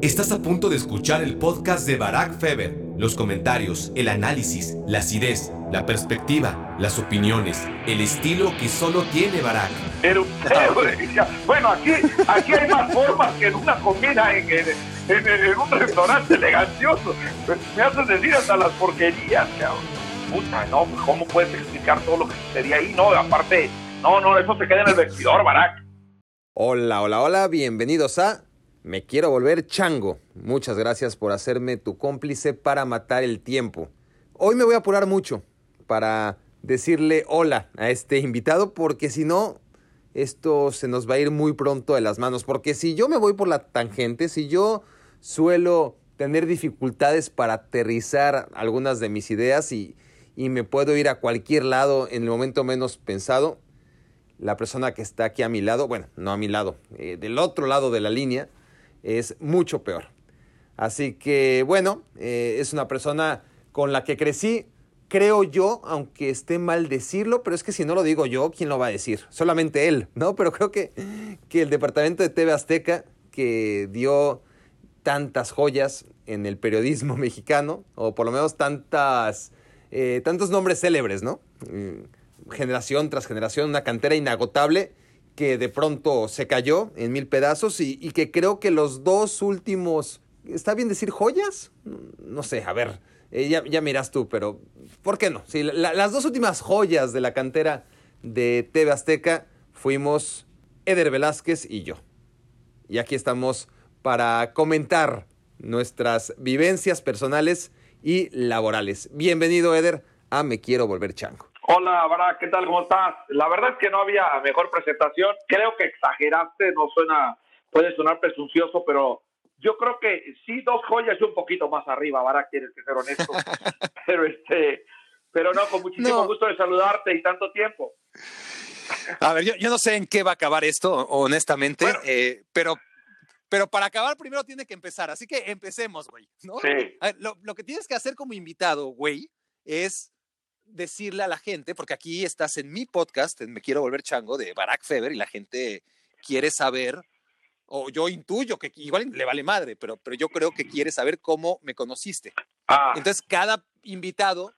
Estás a punto de escuchar el podcast de Barack Feber. Los comentarios, el análisis, la acidez, la perspectiva, las opiniones, el estilo que solo tiene Barack. Pero bueno, aquí, aquí hay más formas que en una comida en, en, un restaurante elegantioso. Me haces decir hasta las porquerías, cabrón. Puta, no, ¿cómo puedes explicar todo lo que sucedía ahí? No, aparte, no, no, eso se queda en el vestidor, Barack. Hola, hola, hola, bienvenidos a me quiero volver chango. Muchas gracias por hacerme tu cómplice para matar el tiempo. Hoy me voy a apurar mucho para decirle hola a este invitado porque si no, esto se nos va a ir muy pronto de las manos. Porque si yo me voy por la tangente, si yo suelo tener dificultades para aterrizar algunas de mis ideas y, me puedo ir a cualquier lado en el momento menos pensado, la persona que está aquí a mi lado, bueno, no a mi lado, eh, del otro lado de la línea, es mucho peor. Así que bueno, eh, es una persona con la que crecí, creo yo, aunque esté mal decirlo, pero es que si no lo digo yo, ¿quién lo va a decir? Solamente él, ¿no? Pero creo que, que el departamento de TV Azteca, que dio tantas joyas en el periodismo mexicano, o por lo menos tantas, eh, tantos nombres célebres, ¿no? Mm, generación tras generación, una cantera inagotable que de pronto se cayó en mil pedazos y, que creo que los dos últimos, ¿está bien decir joyas? No sé, a ver, eh, ya, ya, miras tú, pero ¿por qué no? Sí, las dos últimas joyas de la cantera de TV Azteca fuimos Eder Velázquez y yo. Y aquí estamos para comentar nuestras vivencias personales y laborales. Bienvenido, Eder, a Me Quiero Volver Chango. Hola, Barack, ¿qué tal? ¿Cómo estás? La verdad es que no había mejor presentación. Creo que exageraste, no suena, puede sonar presuncioso, pero yo creo que sí, dos joyas y un poquito más arriba, Barack, tienes que ser honesto. pero este, pero no, con muchísimo gusto de saludarte y tanto tiempo. A ver, yo, no sé en qué va a acabar esto, honestamente, eh, pero pero para acabar primero tiene que empezar. Así que empecemos, güey. ¿no? Sí. lo, lo, que tienes que hacer como invitado, güey, es decirle a la gente, porque aquí estás en mi podcast, en Me Quiero Volver Chango, de Barack Feber, y la gente quiere saber, o yo intuyo que igual le vale madre, pero, pero yo creo que quiere saber cómo me conociste. Ah. Entonces, cada invitado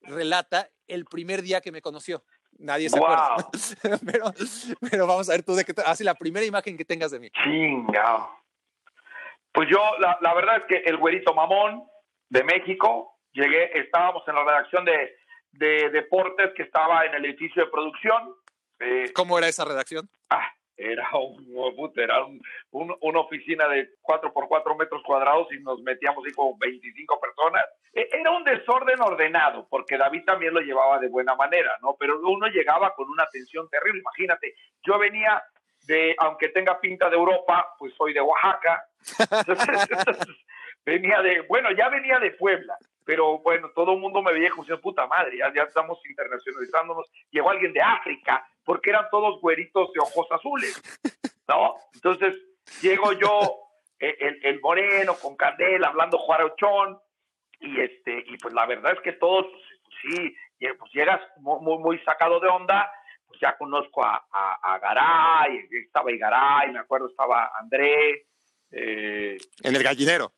relata el primer día que me conoció. Nadie se acuerda. pero, pero, vamos a ver tú de qué hace la primera imagen que tengas de mí. Chingao. Pues yo, la, la verdad es que el güerito mamón de México, llegué, estábamos en la redacción de de deportes que estaba en el edificio de producción. Eh, ¿Cómo era esa redacción? Ah, era, un, era una oficina de 4 por 4 metros cuadrados y nos metíamos ahí como 25 personas. E, era un desorden ordenado, porque David también lo llevaba de buena manera, ¿no? Pero uno llegaba con una tensión terrible. Imagínate, yo venía de, aunque tenga pinta de Europa, pues soy de Oaxaca. venía de, bueno, ya venía de Puebla pero bueno, todo el mundo me veía como si puta madre, ya, estamos internacionalizándonos. Llegó alguien de África, porque eran todos güeritos de ojos azules, ¿no? Entonces, llego yo, eh, el, el moreno, con candela, hablando juarochón, y este, y pues la verdad es que todos, pues, sí, pues llegas muy, muy sacado de onda, pues ya conozco a, a, Garay, estaba Garay, me acuerdo estaba André. Eh, en el gallinero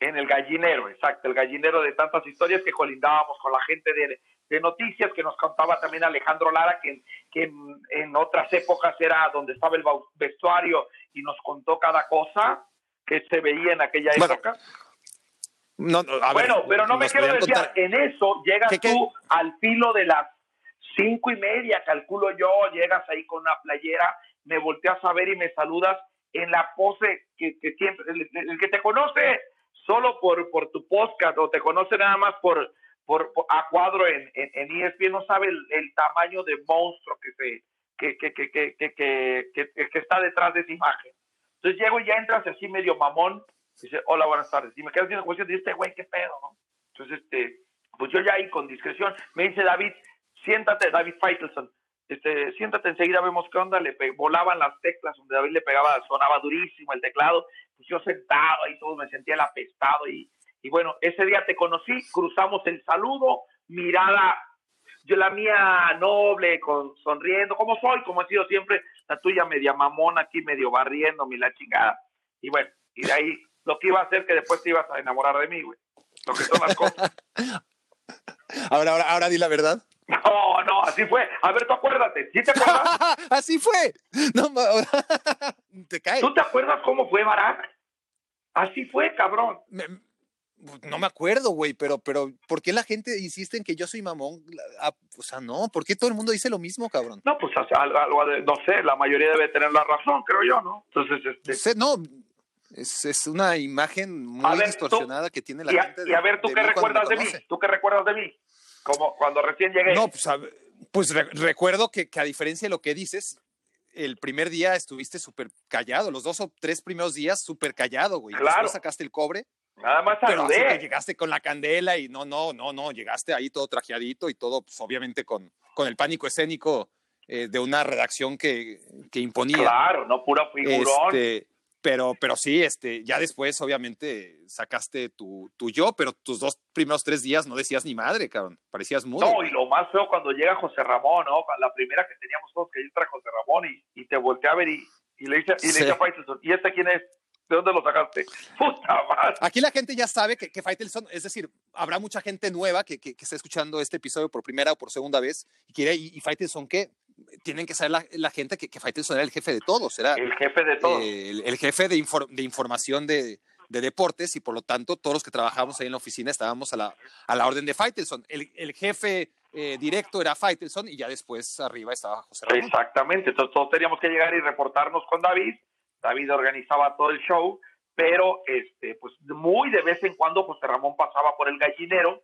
en el gallinero, exacto, el gallinero de tantas historias que colindábamos con la gente de, noticias que nos contaba también Alejandro Lara, que, que en, otras épocas era donde estaba el vestuario y nos contó cada cosa que se veía en aquella época. No, bueno, pero no me quiero decir, en eso llegas tú al filo de las cinco y media, calculo yo, llegas ahí con una playera, me volteas a ver y me saludas en la pose que, siempre, el que te conoce solo por, por tu podcast o te conoce nada más por, por, a cuadro en, en, ESPN, no sabe el, tamaño de monstruo que, se, que, que, que, que, que, está detrás de esa imagen. Entonces llego y ya entras así medio mamón, y dice, hola, buenas tardes. Y me quedas viendo cuestión y este güey, qué pedo, ¿no? Entonces, este, pues yo ya ahí con discreción, me dice David, siéntate, David Feitelson, este, siéntate enseguida, vemos qué onda, le volaban las teclas, donde David le pegaba, sonaba durísimo el teclado, pues yo sentado ahí todo me sentía el apestado y, y bueno, ese día te conocí, cruzamos el saludo, mirada, yo la mía noble, con, sonriendo, como soy, como he sido siempre, la tuya media mamona aquí, medio barriendo, mi la chingada. Y bueno, y de ahí lo que iba a hacer que después te ibas a enamorar de mí, güey. Lo que son las cosas. ahora, ahora, ahora di la verdad. No, no, así fue. A ver, tú acuérdate, ¿sí te acuerdas? así fue. No, te cae. ¿Tú te acuerdas cómo fue Barack? Así fue, cabrón. no me acuerdo, güey, pero, pero ¿por qué la gente insiste en que yo soy mamón? Ah, o sea, no, ¿por qué todo el mundo dice lo mismo, cabrón? No, pues algo, no sé, la mayoría debe tener la razón, creo yo, ¿no? Entonces, este... No, es, es una imagen muy distorsionada que tiene la gente. y a ver, ¿tú qué recuerdas de mí? ¿Tú qué recuerdas de mí? Como cuando recién llegué. No, pues, pues recuerdo que, que, a diferencia de lo que dices, el primer día estuviste súper callado, los dos o tres primeros días súper callado, güey. Claro. Después sacaste el cobre. Nada más Pero así que llegaste con la candela y no, no, no, no, llegaste ahí todo trajeadito y todo, pues obviamente con, con el pánico escénico eh, de una redacción que, que, imponía. Claro, no pura figurón. Este, pero, pero sí, este, ya después, obviamente, sacaste tu, tu yo, pero tus dos primeros tres días no decías ni madre, cabrón. Parecías mudo. No, y lo más feo cuando llega José Ramón, ¿no? La primera que teníamos todos que entra José Ramón y, y te voltea a ver y, y le dice, y le dice a Faitelson, ¿y este quién es? ¿De dónde lo sacaste? Puta madre. Aquí la gente ya sabe que, que Faitelson, es decir, habrá mucha gente nueva que, que, que, está escuchando este episodio por primera o por segunda vez y quiere, ¿y, y Faitelson qué? Tienen que saber la, gente que, que Faitelson era el jefe de todos, era el jefe de todos. el, jefe de, de información de, de, deportes y por lo tanto todos los que trabajamos ahí en la oficina estábamos a la, a la orden de Faitelson. El, el jefe eh, directo era Faitelson y ya después arriba estaba José Ramón. Exactamente, entonces todos teníamos que llegar y reportarnos con David. David organizaba todo el show, pero este, pues muy de vez en cuando José Ramón pasaba por el gallinero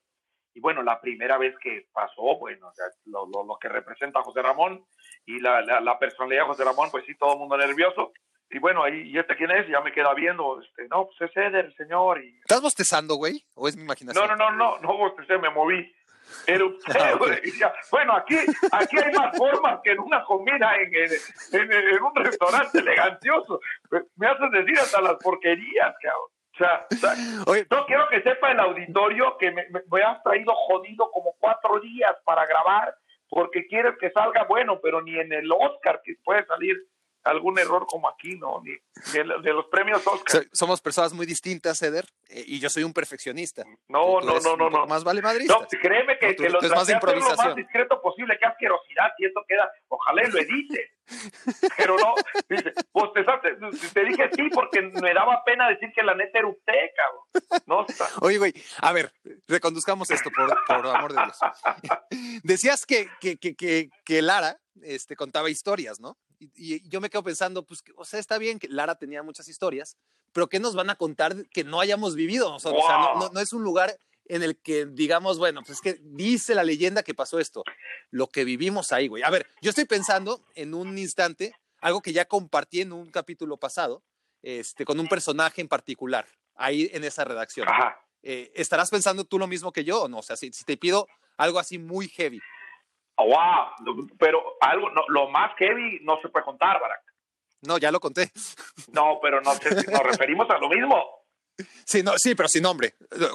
y bueno, la primera vez que pasó, bueno, lo, lo, que representa a José Ramón y la, la, personalidad de José Ramón, pues sí, todo el mundo nervioso. Y bueno, ahí, ¿y este quién es? Ya me queda viendo, este, no, pues es Eder, señor. Y... ¿Estás bostezando, güey? ¿O es mi imaginación? No, no, no, no, no bostecé, me moví. Pero, ah, bueno, aquí, aquí hay más formas que en una comida en, en, en, un restaurante elegancioso. Me haces decir hasta las porquerías, cabrón. O sea, no quiero que sepa el auditorio que me, me, has traído jodido como cuatro días para grabar porque quieres que salga bueno, pero ni en el Oscar que puede salir algún error como aquí, ¿no? Ni, de, los premios Oscar. somos personas muy distintas, Eder, eh, y yo soy un perfeccionista. No, no, no, no, no. Más vale Madrid. No, créeme que, que lo más lo más discreto posible, qué asquerosidad, y esto queda, ojalá lo edite. Pero no, dice, pues te, te, dije sí porque me daba pena decir que la neta era usted, cabrón. No, Oye, güey, a ver, reconduzcamos esto por, por amor de Dios. Decías que, que, que, que Lara este, contaba historias, ¿no? Y, yo me quedo pensando, pues, o sea, está bien que Lara tenía muchas historias, pero ¿qué nos van a contar que no hayamos vivido O sea, no, no, es un lugar en el que digamos, bueno, pues es que dice la leyenda que pasó esto, lo que vivimos ahí, güey. A ver, yo estoy pensando en un instante, algo que ya compartí en un capítulo pasado, este, con un personaje en particular, ahí en esa redacción. Eh, ¿Estarás pensando tú lo mismo que yo o no? O sea, si, si te pido algo así muy heavy, wow, pero algo, no, lo más heavy no se puede contar, Barack. No, ya lo conté. No, pero no sé si nos referimos a lo mismo. Sí, no, sí, pero sin nombre.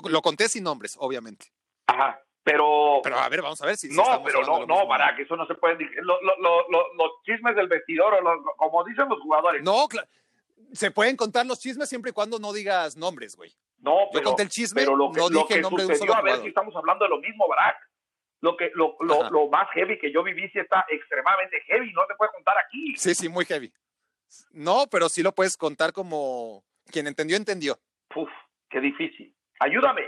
Lo, conté sin nombres, obviamente. Ajá, pero... Pero a ver, vamos a ver si... No, pero no, no, Barack, eso no se puede... Lo, lo, los chismes del vestidor, o como dicen los jugadores. No, se pueden contar los chismes siempre y cuando no digas nombres, güey. No, pero... Yo conté el chisme, pero lo que, no dije el nombre sucedió, de un a ver si estamos hablando de lo mismo, Barack lo que lo, lo, lo, más heavy que yo viví sí está extremadamente heavy, no se puede contar aquí. Sí, sí, muy heavy. No, pero sí lo puedes contar como quien entendió, entendió. Uf, qué difícil. Ayúdame.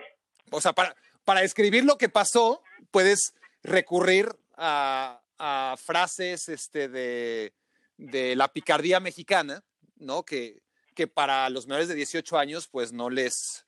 O sea, para, para describir lo que pasó, puedes recurrir a, a frases este, de, de la picardía mexicana, ¿no? Que, que para los menores de 18 años, pues no les,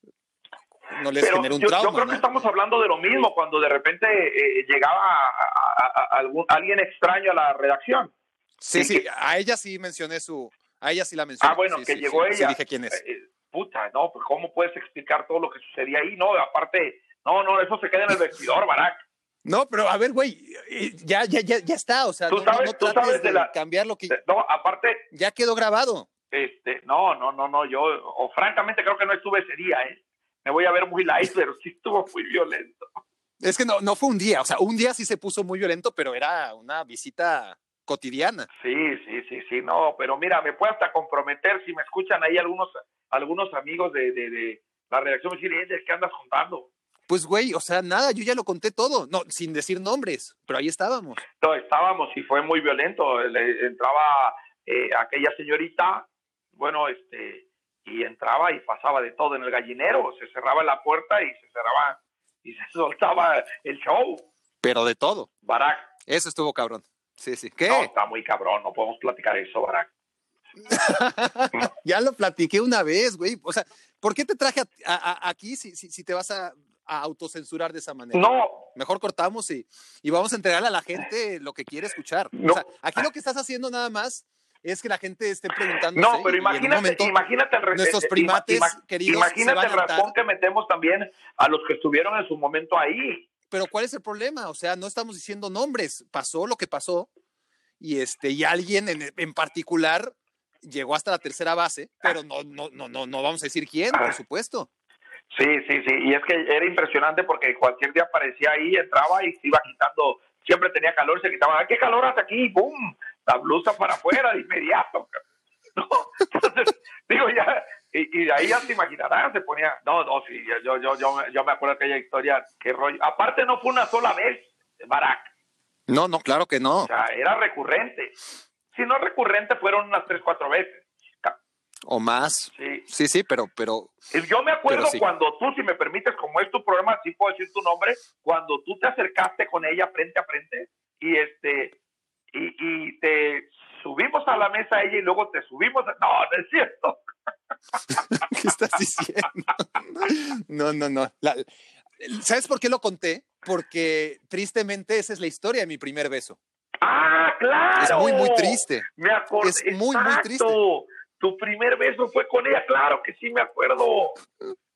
no les genera un yo, trauma. Yo creo que estamos hablando de lo mismo cuando de repente eh, llegaba a, algún, alguien extraño a la redacción. Sí, sí, a ella sí mencioné su, a ella sí la mencioné. Ah, bueno, que llegó ella. dije quién es. Eh, eh, puta, no, pues cómo puedes explicar todo lo que sucedía ahí, no, aparte, no, no, eso se queda en el vestidor, Barack. No, pero a ver, güey, ya, ya, ya, ya está, o sea, ¿Tú no, sabes, no tú sabes de, la, cambiar lo que... No, aparte... Ya quedó grabado. Este, no, no, no, no, yo, o francamente creo que no estuve ese día, ¿eh? me voy a ver muy light, pero sí estuvo muy violento. Es que no, no fue un día, o sea, un día sí se puso muy violento, pero era una visita cotidiana. Sí, sí, sí, sí, no, pero mira, me puedo hasta comprometer si me escuchan ahí algunos algunos amigos de, de, la redacción me decían, ¿qué andas contando? Pues, güey, o sea, nada, yo ya lo conté todo, no, sin decir nombres, pero ahí estábamos. No, estábamos y fue muy violento. entraba eh, aquella señorita, bueno, este, y entraba y pasaba de todo en el gallinero, se cerraba la puerta y se cerraba y se soltaba el show. Pero de todo. Barack. Eso estuvo cabrón. Sí, sí. ¿Qué? No, está muy cabrón, no podemos platicar eso, Barack. ya lo platiqué una vez, güey. O sea, ¿por qué te traje aquí si, si, si, te vas a, autocensurar de esa manera? No. Mejor cortamos y, y, vamos a entregarle a la gente lo que quiere escuchar. O sea, aquí lo que estás haciendo nada más es que la gente esté preguntando. No, pero imagínate, imagínate el Nuestros primates queridos. Imagínate el razón que metemos también a los que estuvieron en su momento ahí. Pero ¿cuál es el problema? O sea, no estamos diciendo nombres. Pasó lo que pasó y este y alguien en, en particular llegó hasta la tercera base, pero no no no no no vamos a decir quién, por supuesto. Sí, sí, sí, y es que era impresionante porque cualquier día aparecía ahí, entraba y se iba quitando, siempre tenía calor, se quitaba, ¡ay, qué calor hace aquí! ¡Bum! La blusa para afuera de inmediato. ¿no? Entonces, digo, ya, y, de ahí ya te imaginarás, se ponía, no, no, sí, yo, yo, yo, yo me acuerdo de aquella historia, qué rollo. Aparte no fue una sola vez, Barack. No, no, claro que no. O sea, era recurrente. Si no recurrente, fueron unas tres, cuatro veces. O más. Sí, sí, sí pero, pero. Yo me acuerdo cuando tú, si me permites, como es tu programa, sí puedo decir tu nombre, cuando tú te acercaste con ella frente a frente y este, y, y te subimos a la mesa ella y luego te subimos. No, no es cierto. ¿Qué estás diciendo? No, no, no. ¿Sabes por qué lo conté? Porque tristemente esa es la historia de mi primer beso. Ah, claro. Es muy, muy triste. Me acuerdo. Es muy, muy triste. Tu primer beso fue con ella, claro que sí me acuerdo.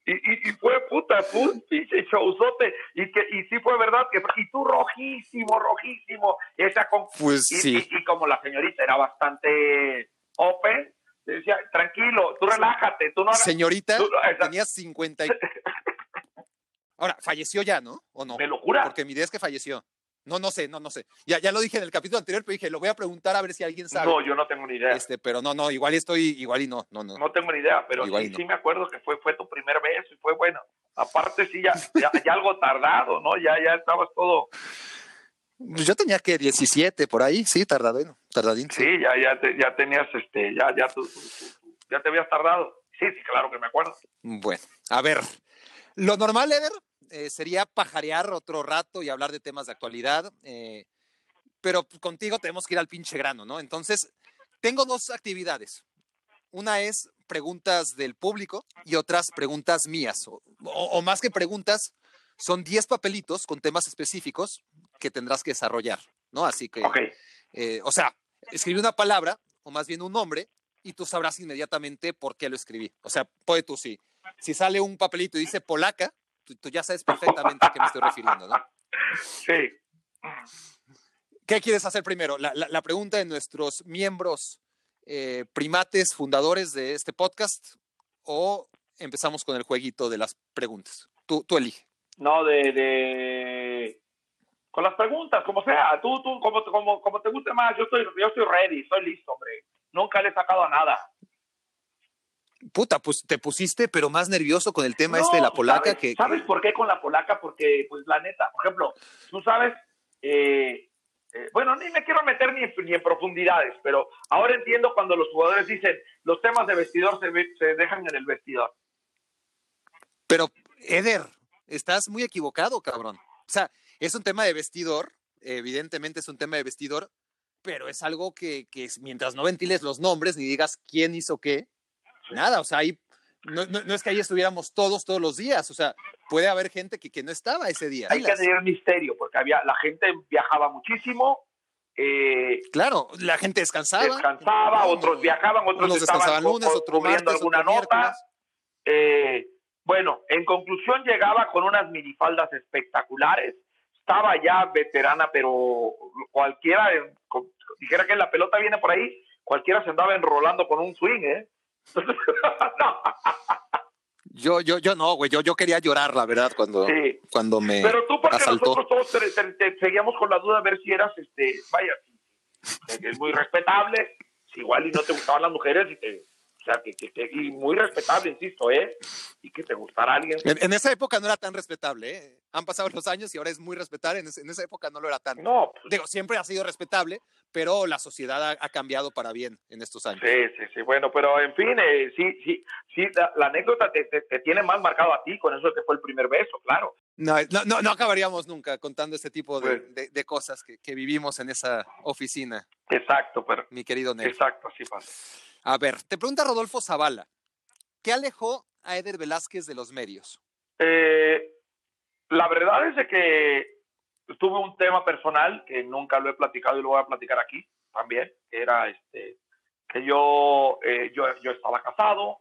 Y, y, fue puta, fue un pinche showzote. Y, que, y sí fue verdad que y tú rojísimo, rojísimo. Esa con, pues sí. Y, como la señorita era bastante open, decía, tranquilo, tú relájate, tú no Señorita, tenía 50 y... Ahora, falleció ya, ¿no? ¿O no? ¿Me lo jura? Porque mi idea es que falleció. No, no sé, no, no sé. Ya, ya lo dije en el capítulo anterior, pero dije, lo voy a preguntar a ver si alguien sabe. No, yo no tengo ni idea. Este, pero no, no, igual estoy, igual y no, no, no. No tengo ni idea, pero sí, sí, me acuerdo que fue, fue tu primer beso y fue bueno. Aparte, sí, ya, ya, algo tardado, ¿no? Ya, ya estabas todo. Pues yo tenía que 17 por ahí, sí, tardado, tardadín. Sí, ya, ya, ya tenías, este, ya, ya, tú, ya te habías tardado. Sí, sí, claro que me acuerdo. Bueno, a ver, lo normal, Eder, eh, sería pajarear otro rato y hablar de temas de actualidad, eh, pero contigo tenemos que ir al pinche grano, ¿no? Entonces, tengo dos actividades. Una es preguntas del público y otras preguntas mías, o, más que preguntas, son 10 papelitos con temas específicos que tendrás que desarrollar, ¿no? Así que, eh, o sea, escribí una palabra, o más bien un nombre, y tú sabrás inmediatamente por qué lo escribí. O sea, puede tú sí. Si sale un papelito y dice polaca, tú, ya sabes perfectamente a qué me estoy refiriendo, ¿no? Sí. ¿Qué quieres hacer primero? La, pregunta de nuestros miembros eh, primates fundadores de este podcast o empezamos con el jueguito de las preguntas. Tú, tú elige. No, de, de, Con las preguntas, como sea. Tú, tú, como, como, como te guste más. Yo estoy, yo estoy ready, estoy listo, hombre. Nunca le he sacado a nada puta, pues te pusiste, pero más nervioso con el tema este de la polaca ¿sabes, que. ¿Sabes por qué con la polaca? Porque, pues la neta, por ejemplo, tú sabes, eh, eh, bueno, ni me quiero meter ni, ni, en profundidades, pero ahora entiendo cuando los jugadores dicen los temas de vestidor se, se dejan en el vestidor. Pero, Eder, estás muy equivocado, cabrón. O sea, es un tema de vestidor, evidentemente es un tema de vestidor, pero es algo que, que mientras no ventiles los nombres ni digas quién hizo qué, nada, o sea, ahí no, no, es que ahí estuviéramos todos, todos los días, o sea, puede haber gente que, que no estaba ese día. Hay que tener misterio, porque había, la gente viajaba muchísimo. Eh, claro, la gente descansaba. Descansaba, otros viajaban, otros descansaban lunes, otros martes, alguna nota. Eh, bueno, en conclusión llegaba con unas minifaldas espectaculares. Estaba ya veterana, pero cualquiera, dijera que la pelota viene por ahí, cualquiera se andaba enrolando con un swing, ¿eh? Yo, yo, yo no, güey, yo, yo quería llorar, la verdad, cuando, cuando me Pero tú, porque nosotros todos seguíamos con la duda de ver si eras, este, vaya, es muy respetable, igual y no te gustaban las mujeres y te, sea, que, que, y muy respetable, insisto, ¿eh? Y que te gustara alguien. En, esa época no era tan respetable, ¿eh? Han pasado los años y ahora es muy respetable. En, esa época no lo era tan. No. Pues Digo, siempre ha sido respetable, pero la sociedad ha, cambiado para bien en estos años. Sí, sí, sí. Bueno, pero en fin, eh, sí, sí, sí, la, anécdota te, te, tiene más marcado a ti, con eso que fue el primer beso, claro. No, no, no, acabaríamos nunca contando este tipo de, pues de, cosas que, que, vivimos en esa oficina. Exacto, pero. Mi querido Nel. Exacto, así pasa. A ver, te pregunta Rodolfo Zavala, ¿qué alejó a Eder Velázquez de los medios? Eh, la verdad es que tuve un tema personal que nunca lo he platicado y lo voy a platicar aquí también, que era este, que yo, eh, yo, yo, estaba casado,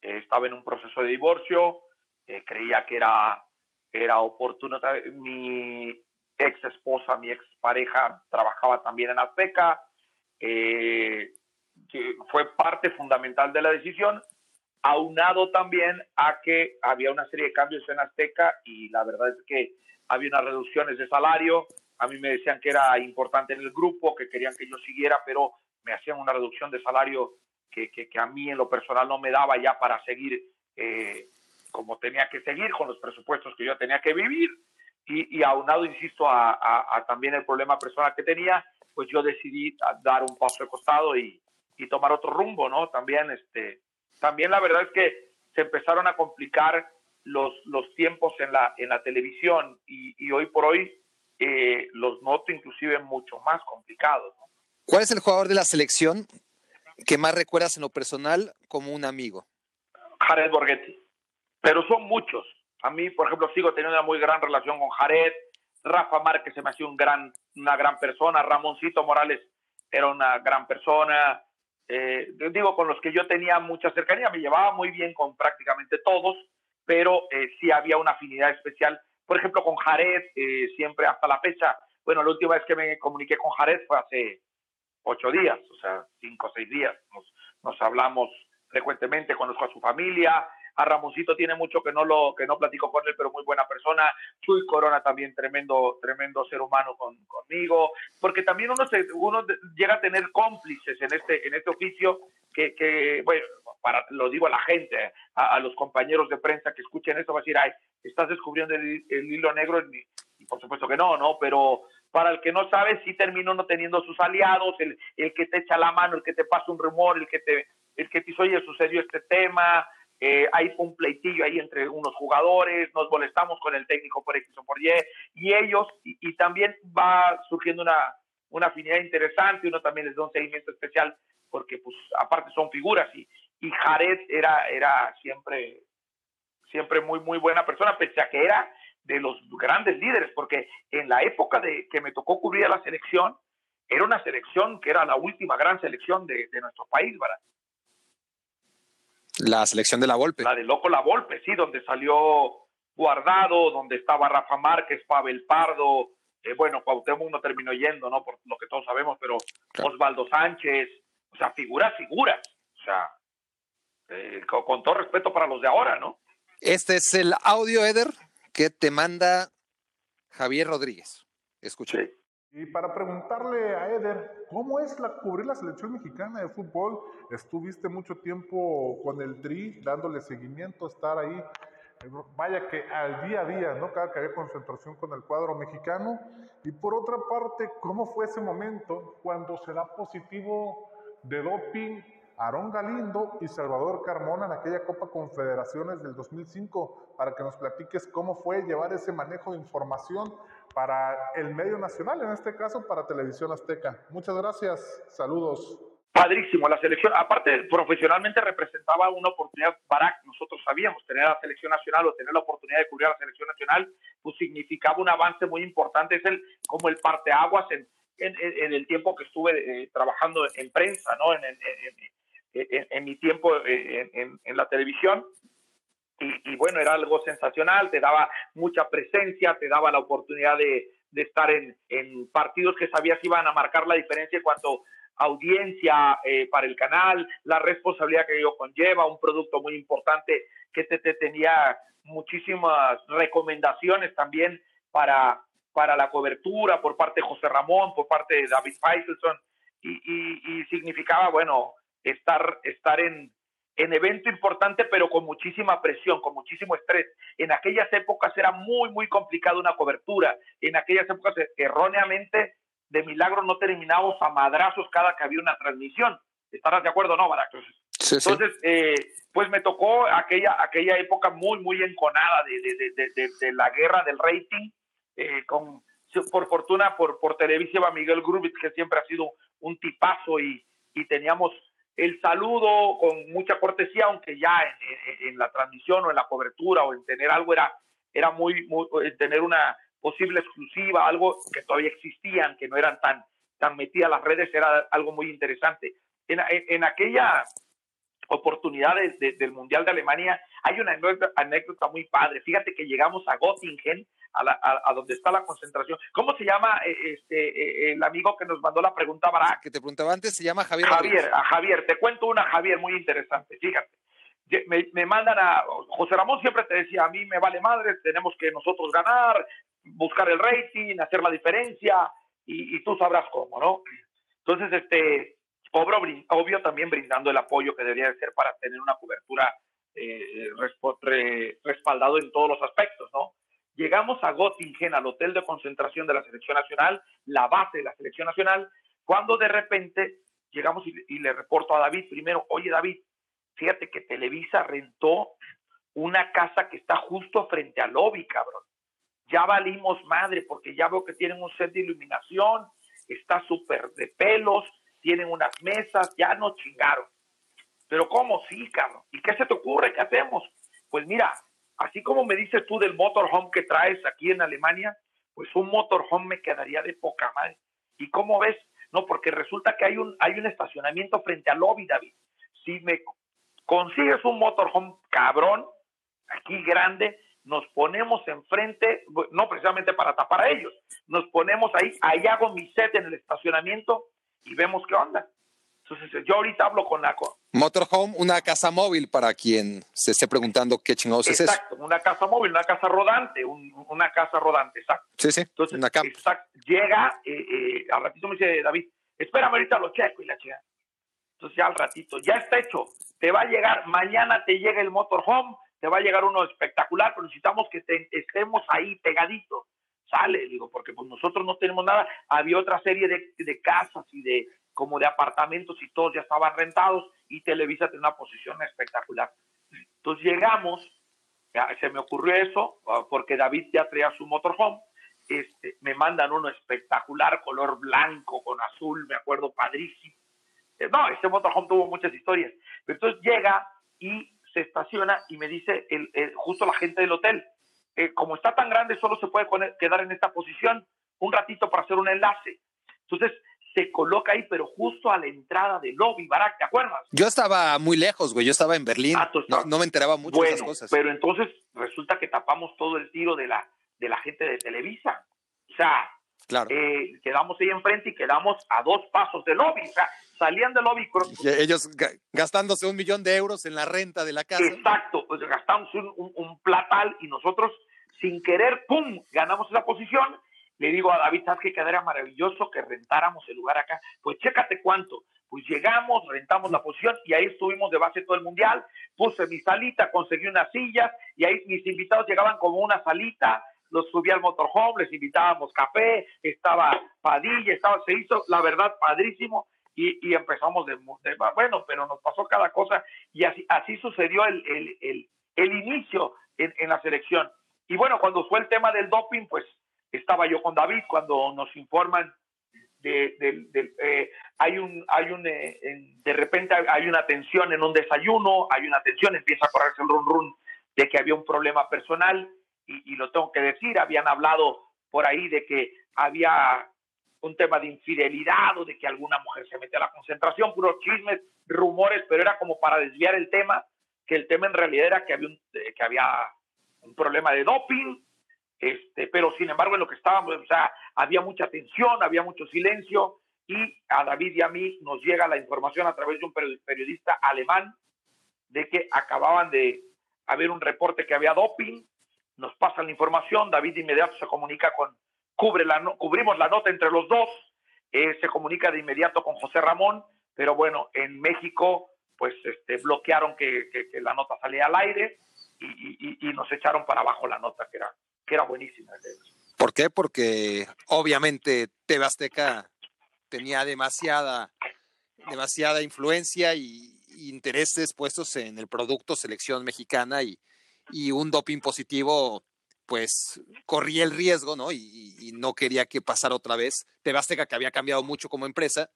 eh, estaba en un proceso de divorcio, creía que era, era oportuno. Mi ex esposa, mi ex pareja trabajaba también en Azteca. Que fue parte fundamental de la decisión, aunado también a que había una serie de cambios en Azteca y la verdad es que había unas reducciones de salario. A mí me decían que era importante en el grupo, que querían que yo siguiera, pero me hacían una reducción de salario que, que, a mí en lo personal no me daba ya para seguir eh, como tenía que seguir con los presupuestos que yo tenía que vivir. Y, y aunado, insisto, a, a, a, también el problema personal que tenía, pues yo decidí dar un paso de costado y, y tomar otro rumbo, ¿no? También, este, también la verdad es que se empezaron a complicar los, los tiempos en la, en la televisión y, y hoy por hoy eh, los noto inclusive mucho más complicados. ¿Cuál es el jugador de la selección que más recuerdas en lo personal como un amigo? Jared Borghetti, pero son muchos. A mí, por ejemplo, sigo teniendo una muy gran relación con Jared, Rafa Márquez se me hacía un gran, una gran persona, Ramoncito Morales era una gran persona, eh, digo, con los que yo tenía mucha cercanía, me llevaba muy bien con prácticamente todos, pero eh, sí había una afinidad especial. Por ejemplo, con Jared, eh, siempre hasta la fecha, bueno, la última vez que me comuniqué con Jared fue hace ocho días, o sea, cinco o seis días. Nos, nos hablamos frecuentemente, conozco a su familia, a Ramoncito tiene mucho que no lo que no platico con él, pero muy buena persona. Chuy Corona también tremendo tremendo ser humano con, conmigo, porque también uno se, uno llega a tener cómplices en este en este oficio que, que bueno, para lo digo a la gente, a, los compañeros de prensa que escuchen esto va a decir, "Ay, estás descubriendo el, hilo negro" y, por supuesto que no, ¿no? Pero para el que no sabe, sí termino no teniendo sus aliados, el, el que te echa la mano, el que te pasa un rumor, el que te el que te dice, oye, sucedió este tema, eh, hay un pleitillo ahí entre unos jugadores, nos molestamos con el técnico por X o por Y, y ellos, y, también va surgiendo una, una afinidad interesante, uno también les da un seguimiento especial, porque pues aparte son figuras, y, y Jared era, era siempre, siempre muy, muy buena persona, pese a que era de los grandes líderes, porque en la época de que me tocó cubrir a la selección, era una selección que era la última gran selección de, de nuestro país, ¿verdad? La selección de la Volpe. La de Loco La Volpe, sí, donde salió Guardado, donde estaba Rafa Márquez, Pavel Pardo, eh, bueno, Cuauhtémoc no terminó yendo, ¿no? Por lo que todos sabemos, pero Osvaldo Sánchez, o sea, figuras, figuras, o sea, eh, con, todo respeto para los de ahora, ¿no? Este es el audio, Eder, que te manda Javier Rodríguez. Escucha. Y para preguntarle a Eder, ¿cómo es la, cubrir la selección mexicana de fútbol? Estuviste mucho tiempo con el Tri, dándole seguimiento, estar ahí. Vaya que al día a día, ¿no? Cada que había concentración con el cuadro mexicano. Y por otra parte, ¿cómo fue ese momento cuando se da positivo de doping Aarón Galindo y Salvador Carmona en aquella Copa Confederaciones del 2005? Para que nos platiques cómo fue llevar ese manejo de información para el medio nacional, en este caso para Televisión Azteca. Muchas gracias, saludos. Padrísimo, la selección, aparte profesionalmente representaba una oportunidad para nosotros sabíamos, tener la selección nacional o tener la oportunidad de cubrir a la selección nacional, pues significaba un avance muy importante, es el como el parteaguas en, el tiempo que estuve eh, trabajando en prensa, ¿no? En, en mi tiempo eh, en, la televisión, y, bueno, era algo sensacional, te daba mucha presencia, te daba la oportunidad de, estar en, partidos que sabías iban a marcar la diferencia en cuanto a audiencia eh, para el canal, la responsabilidad que ello conlleva, un producto muy importante que te, tenía muchísimas recomendaciones también para, para la cobertura por parte de José Ramón, por parte de David Faitelson, y, y, significaba, bueno, estar, estar en, en evento importante, pero con muchísima presión, con muchísimo estrés. En aquellas épocas era muy, muy complicado una cobertura. En aquellas épocas, erróneamente, de milagro no terminábamos a madrazos cada que había una transmisión. ¿Estarás de acuerdo, no, Barack? Entonces, Eh, pues me tocó aquella, aquella época muy, muy enconada de, de, de, la guerra del rating, eh, con, por fortuna, por, por televisiva Miguel Grubitz, que siempre ha sido un tipazo y, y teníamos el saludo con mucha cortesía, aunque ya en, la transmisión o en la cobertura o en tener algo era, era muy, muy tener una posible exclusiva, algo que todavía existían, que no eran tan, tan metidas las redes, era algo muy interesante. En, en aquella oportunidad del Mundial de Alemania, hay una anécdota, muy padre. Fíjate que llegamos a Göttingen, a, donde está la concentración. ¿Cómo se llama eh, este, eh, el amigo que nos mandó la pregunta, Barak? Que te preguntaba antes, se llama Javier. Javier, a Javier. Te cuento una, Javier, muy interesante. Fíjate. Me, me, mandan a José Ramón siempre te decía a mí me vale madre tenemos que nosotros ganar buscar el rating hacer la diferencia y, y tú sabrás cómo no entonces este obvio, también brindando el apoyo que debería de ser para tener una cobertura eh, respaldado en todos los aspectos, ¿no? Llegamos a Göttingen, al hotel de concentración de la selección nacional, la base de la selección nacional, cuando de repente llegamos y, le reporto a David primero, oye David, fíjate que Televisa rentó una casa que está justo frente al lobby, cabrón. Ya valimos madre porque ya veo que tienen un set de iluminación, está súper de pelos, tienen unas mesas, ya no chingaron. Pero ¿cómo? Sí, cabrón. ¿Y qué se te ocurre? ¿Qué hacemos? Pues mira, así como me dices tú del motorhome que traes aquí en Alemania, pues un motorhome me quedaría de poca madre. ¿Y cómo ves? No, porque resulta que hay un, hay un estacionamiento frente al lobby, David. Si me consigues un motorhome cabrón, aquí grande, nos ponemos enfrente, no precisamente para tapar a ellos, nos ponemos ahí, ahí hago mi set en el estacionamiento y vemos qué onda. Entonces, yo ahorita hablo con la... Motorhome, una casa móvil para quien se esté preguntando qué chingados es eso. Exacto, una casa móvil, una casa rodante, una casa rodante, exacto. Sí, sí, Entonces, una llega, eh, eh, al ratito me dice David, espérame ahorita lo checo y la chica. Entonces ya al ratito, ya está hecho, te va a llegar, mañana te llega el motorhome, te va a llegar uno espectacular, pero necesitamos que estemos ahí pegaditos sale, digo, porque pues nosotros no tenemos nada. Había otra serie de, de casas y de como de apartamentos y todos ya estaban rentados y Televisa tenía una posición espectacular. Entonces llegamos, se me ocurrió eso, ah, porque David ya traía su motorhome, este, me mandan uno espectacular, color blanco con azul, me acuerdo, padrísimo. Eh, no, ese motorhome tuvo muchas historias. entonces llega y se estaciona y me dice el, justo la gente del hotel, eh, como está tan grande, solo se puede quedar en esta posición un ratito para hacer un enlace. Entonces, se coloca ahí, pero justo a la entrada del lobby, Barak, ¿te acuerdas? Yo estaba muy lejos, güey, yo estaba en Berlín, ah, no, me enteraba mucho de esas cosas. Pero entonces resulta que tapamos todo el tiro de la, de la gente de Televisa. O sea, claro. Eh, quedamos ahí enfrente y quedamos a dos pasos del lobby. O sea, salían del lobby. ellos gastándose un millón de euros en la renta de la casa. Exacto, pues gastamos un, un platal y nosotros sin querer, ¡pum!, ganamos esa posición. Le digo a David, ¿sabes que quedaría maravilloso que rentáramos el lugar acá? Pues chécate cuánto. Pues llegamos, rentamos la posición y ahí estuvimos de base todo el mundial. Puse mi salita, conseguí unas sillas y ahí mis invitados llegaban como una salita. Los subí al motorhome, les invitábamos café, estaba Padilla, estaba, se hizo, la verdad, padrísimo. Y, empezamos de, bueno, pero nos pasó cada cosa y así, así sucedió el, el, el, inicio en, en la selección. Y bueno, cuando fue el tema del doping, pues estaba yo con David cuando nos informan de, eh, hay un, hay un, eh, de repente hay una tensión en un desayuno, hay una tensión, empieza a correrse el run run de que había un problema personal y, lo tengo que decir, habían hablado por ahí de que había un tema de infidelidad o de que alguna mujer se mete a la concentración, puros chismes, rumores, pero era como para desviar el tema, que el tema en realidad era que había, un, que había un problema de doping, este, pero sin embargo en lo que estábamos, o sea, había mucha tensión, había mucho silencio y a David y a mí nos llega la información a través de un periodista alemán de que acababan de haber un reporte que había doping, nos pasan la información, David de inmediato se comunica con, cubre la, cubrimos la nota entre los dos, eh, se comunica de inmediato con José Ramón, pero bueno, en México pues este, bloquearon que, la nota salía al aire y, nos echaron para abajo la nota, que era, que era buenísima. ¿Por qué? Porque obviamente TV Azteca tenía demasiada, demasiada influencia y, intereses puestos en el producto selección mexicana y, y un doping positivo pues corría el riesgo, ¿no? Y, no quería que pasara otra vez. TV Azteca, que había cambiado mucho como empresa,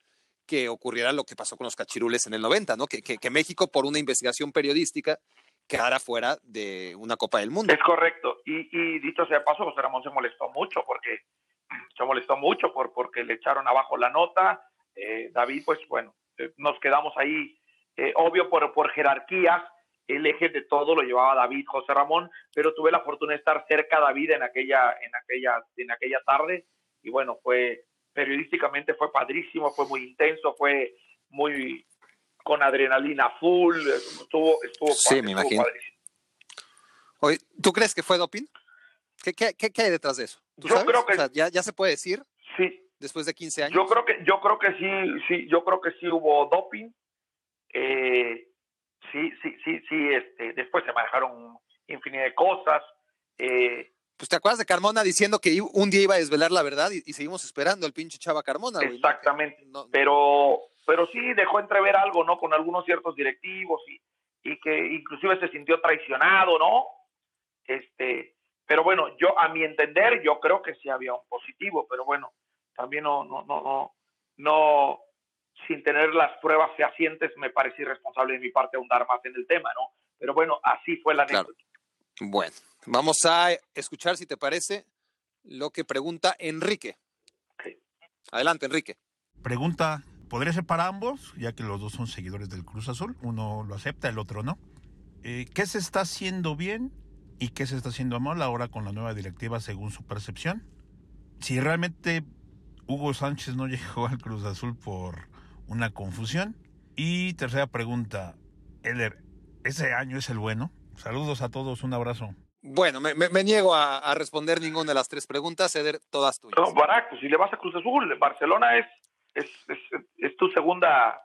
que ocurriera lo que pasó con los cachirules en el 90, ¿no? Que, que, México, por una investigación periodística, quedara fuera de una Copa del Mundo. Es correcto. Y, y dicho sea paso, José Ramón se molestó mucho porque se molestó mucho por, porque le echaron abajo la nota. Eh, David, pues bueno, eh, nos quedamos ahí, eh, obvio por, por jerarquías, el eje de todo lo llevaba David José Ramón, pero tuve la fortuna de estar cerca a David en aquella, en aquella, en aquella tarde, y bueno, fue periodísticamente fue padrísimo, fue muy intenso, fue muy con adrenalina full, estuvo, estuvo, sí, me imagino. Oye, ¿tú crees que fue doping? ¿Qué, qué, qué, hay detrás de eso? yo creo que ya, ya se puede decir. Sí. Después de 15 años. Yo creo que yo creo que sí, sí, yo creo que sí hubo doping. Eh, sí, sí, sí, sí, este, después se manejaron infinidad de cosas. Eh, pues te acuerdas de Carmona diciendo que un día iba a desvelar la verdad y, seguimos esperando al pinche Chava Carmona. Exactamente. Pero, pero sí dejó entrever algo, ¿no? Con algunos ciertos directivos y, y que inclusive se sintió traicionado, ¿no? Este, pero bueno, yo a mi entender, yo creo que sí había un positivo, pero bueno, también no, no, no, no, no sin tener las pruebas fehacientes, me parece irresponsable de mi parte ahondar más en el tema, ¿no? Pero bueno, así fue la anécdota. Bueno, vamos a escuchar, si te parece, lo que pregunta Enrique. Adelante, Enrique. Pregunta, ¿podría ser para ambos, ya que los dos son seguidores del Cruz Azul? Uno lo acepta, el otro no. Eh, ¿Qué se está haciendo bien y qué se está haciendo mal ahora con la nueva directiva según su percepción? Si realmente Hugo Sánchez no llegó al Cruz Azul por una confusión. Y tercera pregunta, Eder, ¿ese año es el bueno? Saludos a todos, un abrazo. Bueno, me, niego a, responder ninguna de las tres preguntas, Eder, todas tuyas. No, Barack, si le vas a Cruz Azul, Barcelona es, es, tu segunda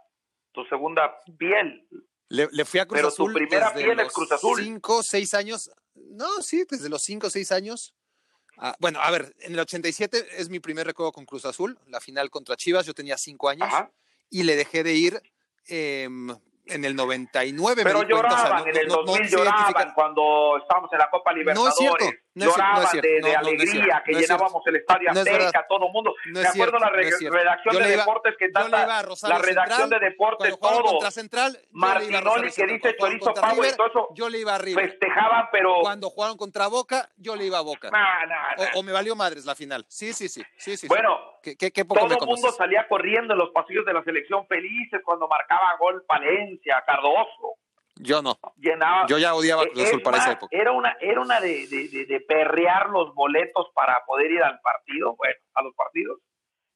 tu segunda piel. Le, fui a Cruz Pero Azul. tu primera piel es Cruz Azul. Cinco, seis años. No, sí, desde los cinco, seis años. Ah, bueno, a ver, en el 87 es mi primer recuerdo con Cruz Azul, la final contra Chivas, yo tenía cinco años y le dejé de ir eh, en el 99. Pero lloraban, en el 2000 lloraban cuando estábamos en la Copa Libertadores. No es cierto, no lloraban de, alegría, que llenábamos el estadio Azteca, todo el mundo. Me acuerdo la redacción de deportes que tanta, la redacción de deportes, todo. Contra Central, Martinoli que dice Chorizo y todo eso. Yo le iba arriba. Festejaban, pero. Cuando jugaron contra Boca, yo le iba a Boca. O, me valió madres la final. Sí, sí, sí. sí, sí bueno, ¿Qué, qué, poco todo el mundo salía corriendo en los pasillos de la selección felices cuando marcaba gol Palencia, Cardoso. Yo no. Yo ya odiaba Cruz Azul para esa época. Era una, era una de, de, de, perrear los boletos para poder ir al partido, bueno, a los partidos.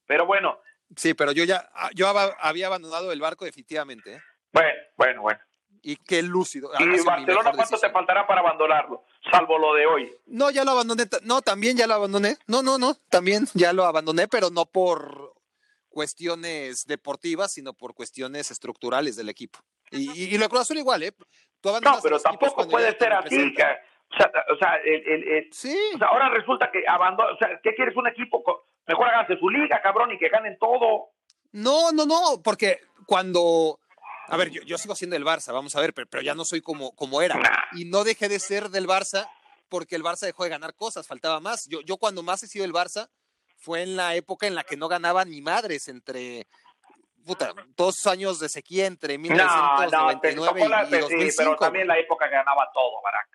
Pero bueno. Sí, pero yo ya, ah, yo había abandonado el barco definitivamente. ¿eh? Bueno, bueno, bueno. Y qué lúcido. ¿Y Barcelona cuánto te faltará para abandonarlo? Salvo lo de hoy. No, ya lo abandoné. No, también ya lo abandoné. No, no, no, también ya lo abandoné, pero no por cuestiones deportivas, sino por cuestiones estructurales del equipo. Y, y, lo Cruz Azul igual, ¿eh? no, pero tampoco puede ser así. o sea, o sea, el, sí. o sea, ahora resulta que abandona, o sea, ¿qué quieres un equipo? Mejor háganse su liga, cabrón, y que ganen todo. No, no, no, porque cuando, a ver, yo, yo sigo siendo el Barça, vamos a ver, pero, pero ya no soy como, como era. Y no dejé de ser del Barça porque el Barça dejó de ganar cosas, faltaba más. Yo, yo cuando más he sido el Barça fue en la época en la que no ganaba ni madres entre puta, dos años de sequía entre 1999 no, no, y 2005. Sí, pero también la época que ganaba todo, Barack.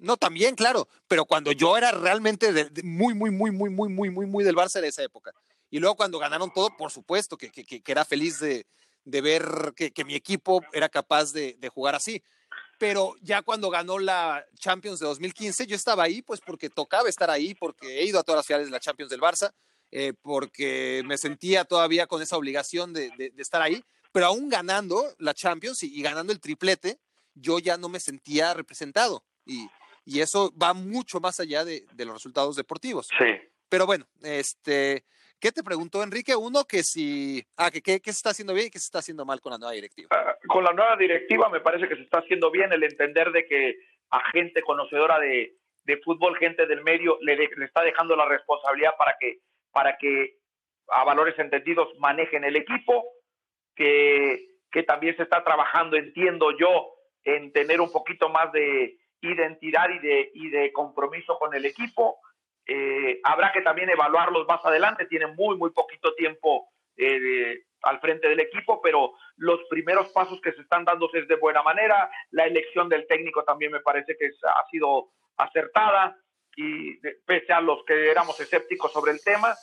No, también, claro, pero cuando yo era realmente muy, muy, muy, muy, muy, muy, muy, muy del Barça de esa época. Y luego cuando ganaron todo, por supuesto que, que, que era feliz de, de ver que, que, mi equipo era capaz de, de, jugar así. Pero ya cuando ganó la Champions de 2015, yo estaba ahí, pues porque tocaba estar ahí, porque he ido a todas las finales de la Champions del Barça, eh, porque me sentía todavía con esa obligación de, estar ahí, pero aún ganando la Champions y, ganando el triplete, yo ya no me sentía representado. Y, eso va mucho más allá de, los resultados deportivos. Sí. Pero bueno, este, ¿qué te preguntó Enrique? Uno, que si, ah, que qué se está haciendo bien y qué se está haciendo mal con la nueva directiva. Ah, con la nueva directiva me parece que se está haciendo bien el entender de que a gente conocedora de, fútbol, gente del medio, le, le, está dejando la responsabilidad para que, para que a valores entendidos manejen el equipo, que, que también se está trabajando, entiendo yo, en tener un poquito más de identidad y de, y de compromiso con el equipo. Eh, habrá que también evaluarlos más adelante, tienen muy, muy poquito tiempo eh, al frente del equipo, pero los primeros pasos que se están dando es de buena manera. La elección del técnico también me parece que ha sido acertada y pese a los que éramos escépticos sobre el tema.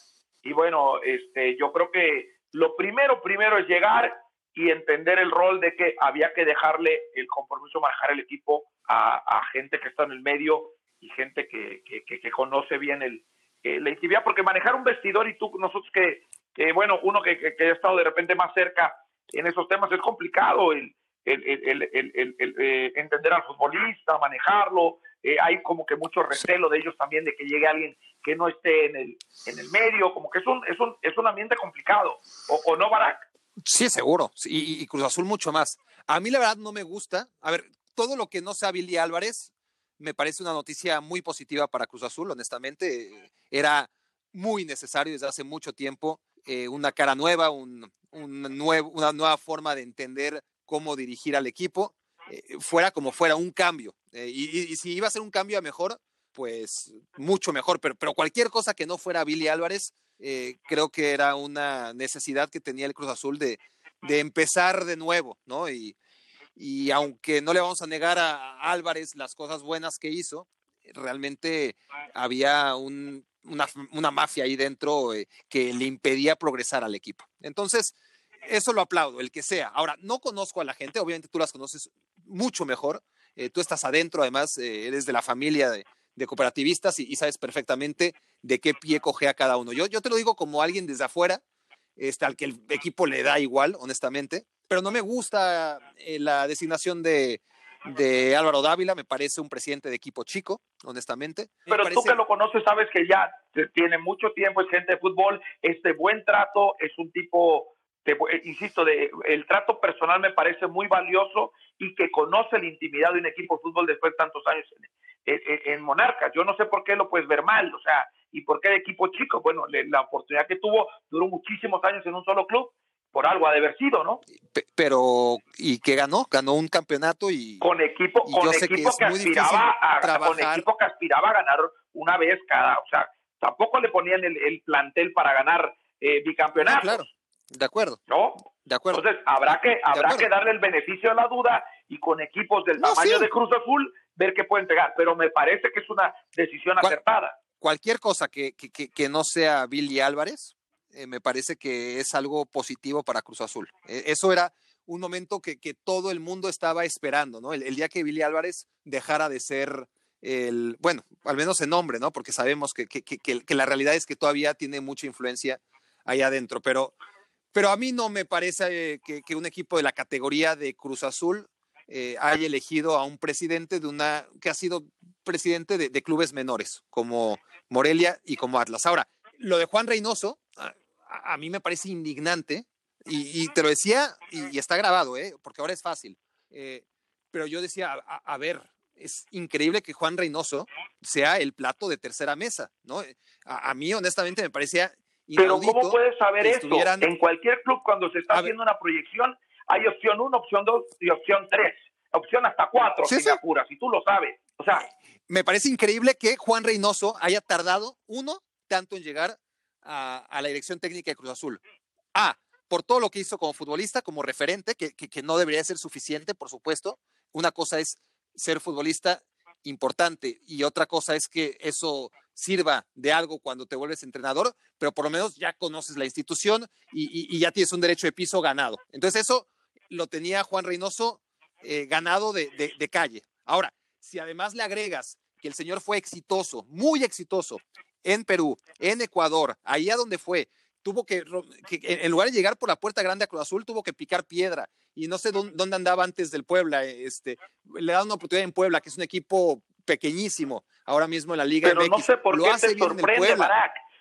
Y bueno, este, yo creo que lo primero, primero es llegar y entender el rol de que había que dejarle el compromiso, manejar el equipo a, gente que está en el medio y gente que, que, conoce bien el, la intimidad, porque manejar un vestidor y tú, nosotros que, que bueno, uno que, que, ha estado de repente más cerca en esos temas es complicado el, el, el, el eh, entender al futbolista, manejarlo, eh, hay como que mucho recelo de ellos también de que llegue alguien que no esté en el, en el medio, como que es un, es un, es un ambiente complicado, o, o no, Barack. Sí, seguro, y, y Cruz Azul mucho más. A mí la verdad no me gusta, a ver, todo lo que no sea Billy Álvarez me parece una noticia muy positiva para Cruz Azul, honestamente. Era muy necesario desde hace mucho tiempo eh, una cara nueva, un, nuevo, una nueva forma de entender cómo dirigir al equipo, eh, fuera como fuera un cambio. Eh, y, si iba a ser un cambio a mejor, pues mucho mejor, pero, pero cualquier cosa que no fuera Billy Álvarez, creo que era una necesidad que tenía el Cruz Azul de, de empezar de nuevo, ¿no? Y, y aunque no le vamos a negar a Álvarez las cosas buenas que hizo, realmente había una, mafia ahí dentro eh, que le impedía progresar al equipo. Entonces, eso lo aplaudo, el que sea. Ahora, no conozco a la gente, obviamente tú las conoces mucho mejor. Eh, tú estás adentro, además, eh, eres de la familia de, cooperativistas y, sabes perfectamente de qué pie coge a cada uno. Yo, yo te lo digo como alguien desde afuera, este, al que el equipo le da igual, honestamente pero no me gusta eh, la designación de, de Álvaro Dávila, me parece un presidente de equipo chico, honestamente. Pero tú que lo conoces sabes que ya tiene mucho tiempo, es gente de fútbol, este buen trato, es un tipo, eh, insisto, de, el trato personal me parece muy valioso y que conoce la intimidad de un equipo de fútbol después de tantos años en, en, Monarcas. Yo no sé por qué lo puedes ver mal, o sea, y por qué de equipo chico. Bueno, la oportunidad que tuvo duró muchísimos años en un solo club por algo ha de haber sido, ¿no? Pero, ¿y qué ganó? Ganó un campeonato y... Con equipo, con equipo que, aspiraba a, con equipo que aspiraba a ganar una vez cada, o sea, tampoco le ponían el, plantel para ganar eh, bicampeonato. claro, de acuerdo. ¿No? De acuerdo. Entonces, habrá que, habrá que darle el beneficio de la duda y con equipos del tamaño de Cruz Azul ver qué pueden pegar, pero me parece que es una decisión acertada. Cualquier cosa que, que, que no sea Billy Álvarez, eh, me parece que es algo positivo para Cruz Azul. E, eso era un momento que, todo el mundo estaba esperando, ¿no? El, día que Billy Álvarez dejara de ser el, bueno, al menos en nombre, ¿no? Porque sabemos que, que, la realidad es que todavía tiene mucha influencia ahí adentro, pero, pero a mí no me parece que, un equipo de la categoría de Cruz Azul eh, haya elegido a un presidente de una, que ha sido presidente de, clubes menores, como Morelia y como Atlas. Ahora, lo de Juan Reynoso, a, mí me parece indignante, y, te lo decía, y, está grabado, ¿eh? porque ahora es fácil, eh, pero yo decía, a, ver, es increíble que Juan Reynoso sea el plato de tercera mesa, ¿no? A, mí, honestamente, me parecía Pero ¿cómo puedes saber eso? En cualquier club, cuando se está haciendo una proyección, hay opción 1, opción 2 y opción 3. Opción hasta 4, si si tú lo sabes. O sea... Me parece increíble que Juan Reynoso haya tardado, uno, tanto en llegar a, la dirección técnica de Cruz Azul. A, por todo lo que hizo como futbolista, como referente, que, que, no debería ser suficiente, por supuesto. Una cosa es ser futbolista importante y otra cosa es que eso sirva de algo cuando te vuelves entrenador, pero por lo menos ya conoces la institución y, ya tienes un derecho de piso ganado. Entonces eso lo tenía Juan Reynoso eh, ganado de, calle. Ahora, si además le agregas que el señor fue exitoso, muy exitoso en Perú, en Ecuador, ahí a donde fue, tuvo que, en lugar de llegar por la puerta grande a Cruz Azul, tuvo que picar piedra. Y no sé dónde, andaba antes del Puebla. Este, le da una oportunidad en Puebla, que es un equipo pequeñísimo ahora mismo en la Liga Pero no sé por qué te sorprende,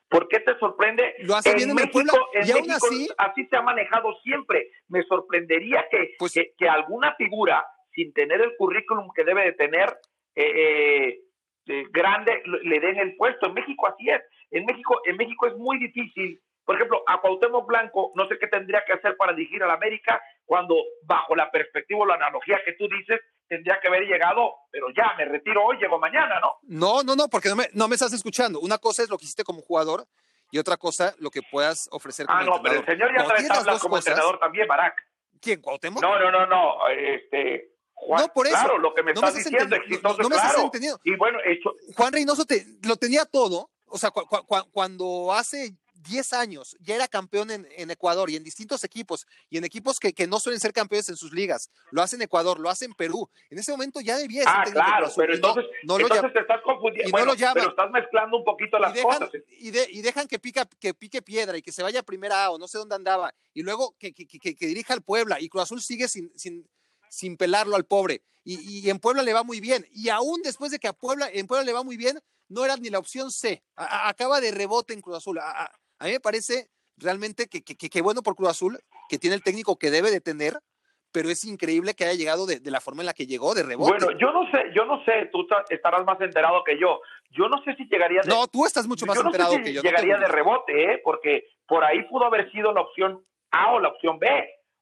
¿Por qué te sorprende? Lo hace bien en México, y aún así, así se ha manejado siempre. Me sorprendería que, pues, que, alguna figura, sin tener el currículum que debe de tener, eh, eh, grande, le den el puesto. En México así es. En México, en México es muy difícil por ejemplo, a Cuauhtémoc Blanco no sé qué tendría que hacer para dirigir a la América cuando bajo la perspectiva o la analogía que tú dices tendría que haber llegado, pero ya me retiro hoy, llego mañana, ¿no? No, no, no, porque no me, no me estás escuchando. Una cosa es lo que hiciste como jugador y otra cosa lo que puedas ofrecer como Ah, no, pero el señor ya trae tablas como entrenador también, Barack. ¿Quién, Cuauhtémoc? No, no, no, no, este... Juan, no, por eso. Claro, lo que me estás diciendo, exitoso, no, me estás entendiendo. Y bueno, hecho... Juan Reynoso te, lo tenía todo, o sea, cuando hace 10 años, ya era campeón en, Ecuador y en distintos equipos, y en equipos que, no suelen ser campeones en sus ligas. Lo hace en Ecuador, lo hace en Perú. En ese momento ya debía ser Ah, claro, pero entonces, no, entonces te estás confundiendo. Bueno, pero estás mezclando un poquito las cosas. Y, dejan que, pica, que pique piedra y que se vaya a primera A o no sé dónde andaba, y luego que, dirija al Puebla, y Cruz Azul sigue sin, sin, sin pelarlo al pobre. Y, en Puebla le va muy bien. Y aún después de que a Puebla, en Puebla le va muy bien, no era ni la opción C. acaba de rebote en Cruz Azul. A mí me parece realmente que, que, bueno por Cruz Azul, que tiene el técnico que debe de tener, pero es increíble que haya llegado de, la forma en la que llegó, de rebote. Bueno, yo no sé, yo no sé, tú estarás más enterado que yo. Yo no sé si llegaría de... No, tú estás mucho más enterado que yo. Llegaría de rebote, ¿eh? porque por ahí pudo haber sido la opción A o la opción B.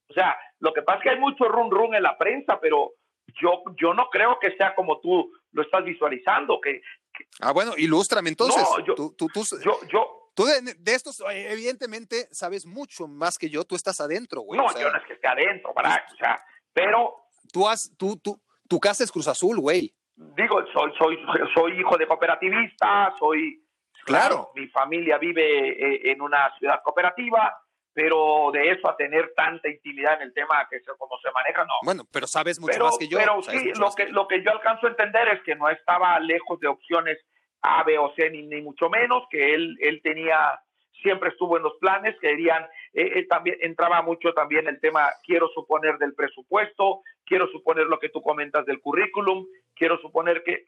O sea, lo que pasa es que hay mucho run run en la prensa, pero yo, yo no creo que sea como tú lo estás visualizando. Que, Ah, bueno, ilústrame entonces. No, yo, tú, yo, yo, Tú de, estos, evidentemente, sabes mucho más que yo. Tú estás adentro, güey. No, yo no es que esté adentro, ¿verdad? O sea, pero. Tú has, tú, tú, tu casa es Cruz Azul, güey. Digo, soy, soy, soy hijo de cooperativista, soy. Claro. mi familia vive eh, en una ciudad cooperativa, pero de eso a tener tanta intimidad en el tema que se, como se maneja, no. Bueno, pero sabes mucho más que yo. Pero sí, lo que, lo que yo alcanzo a entender es que no estaba lejos de opciones a, B o C, ni, mucho menos, que él, él tenía, siempre estuvo en los planes, que dirían, eh, eh, también entraba mucho también el tema, quiero suponer del presupuesto, quiero suponer lo que tú comentas del currículum, quiero suponer que,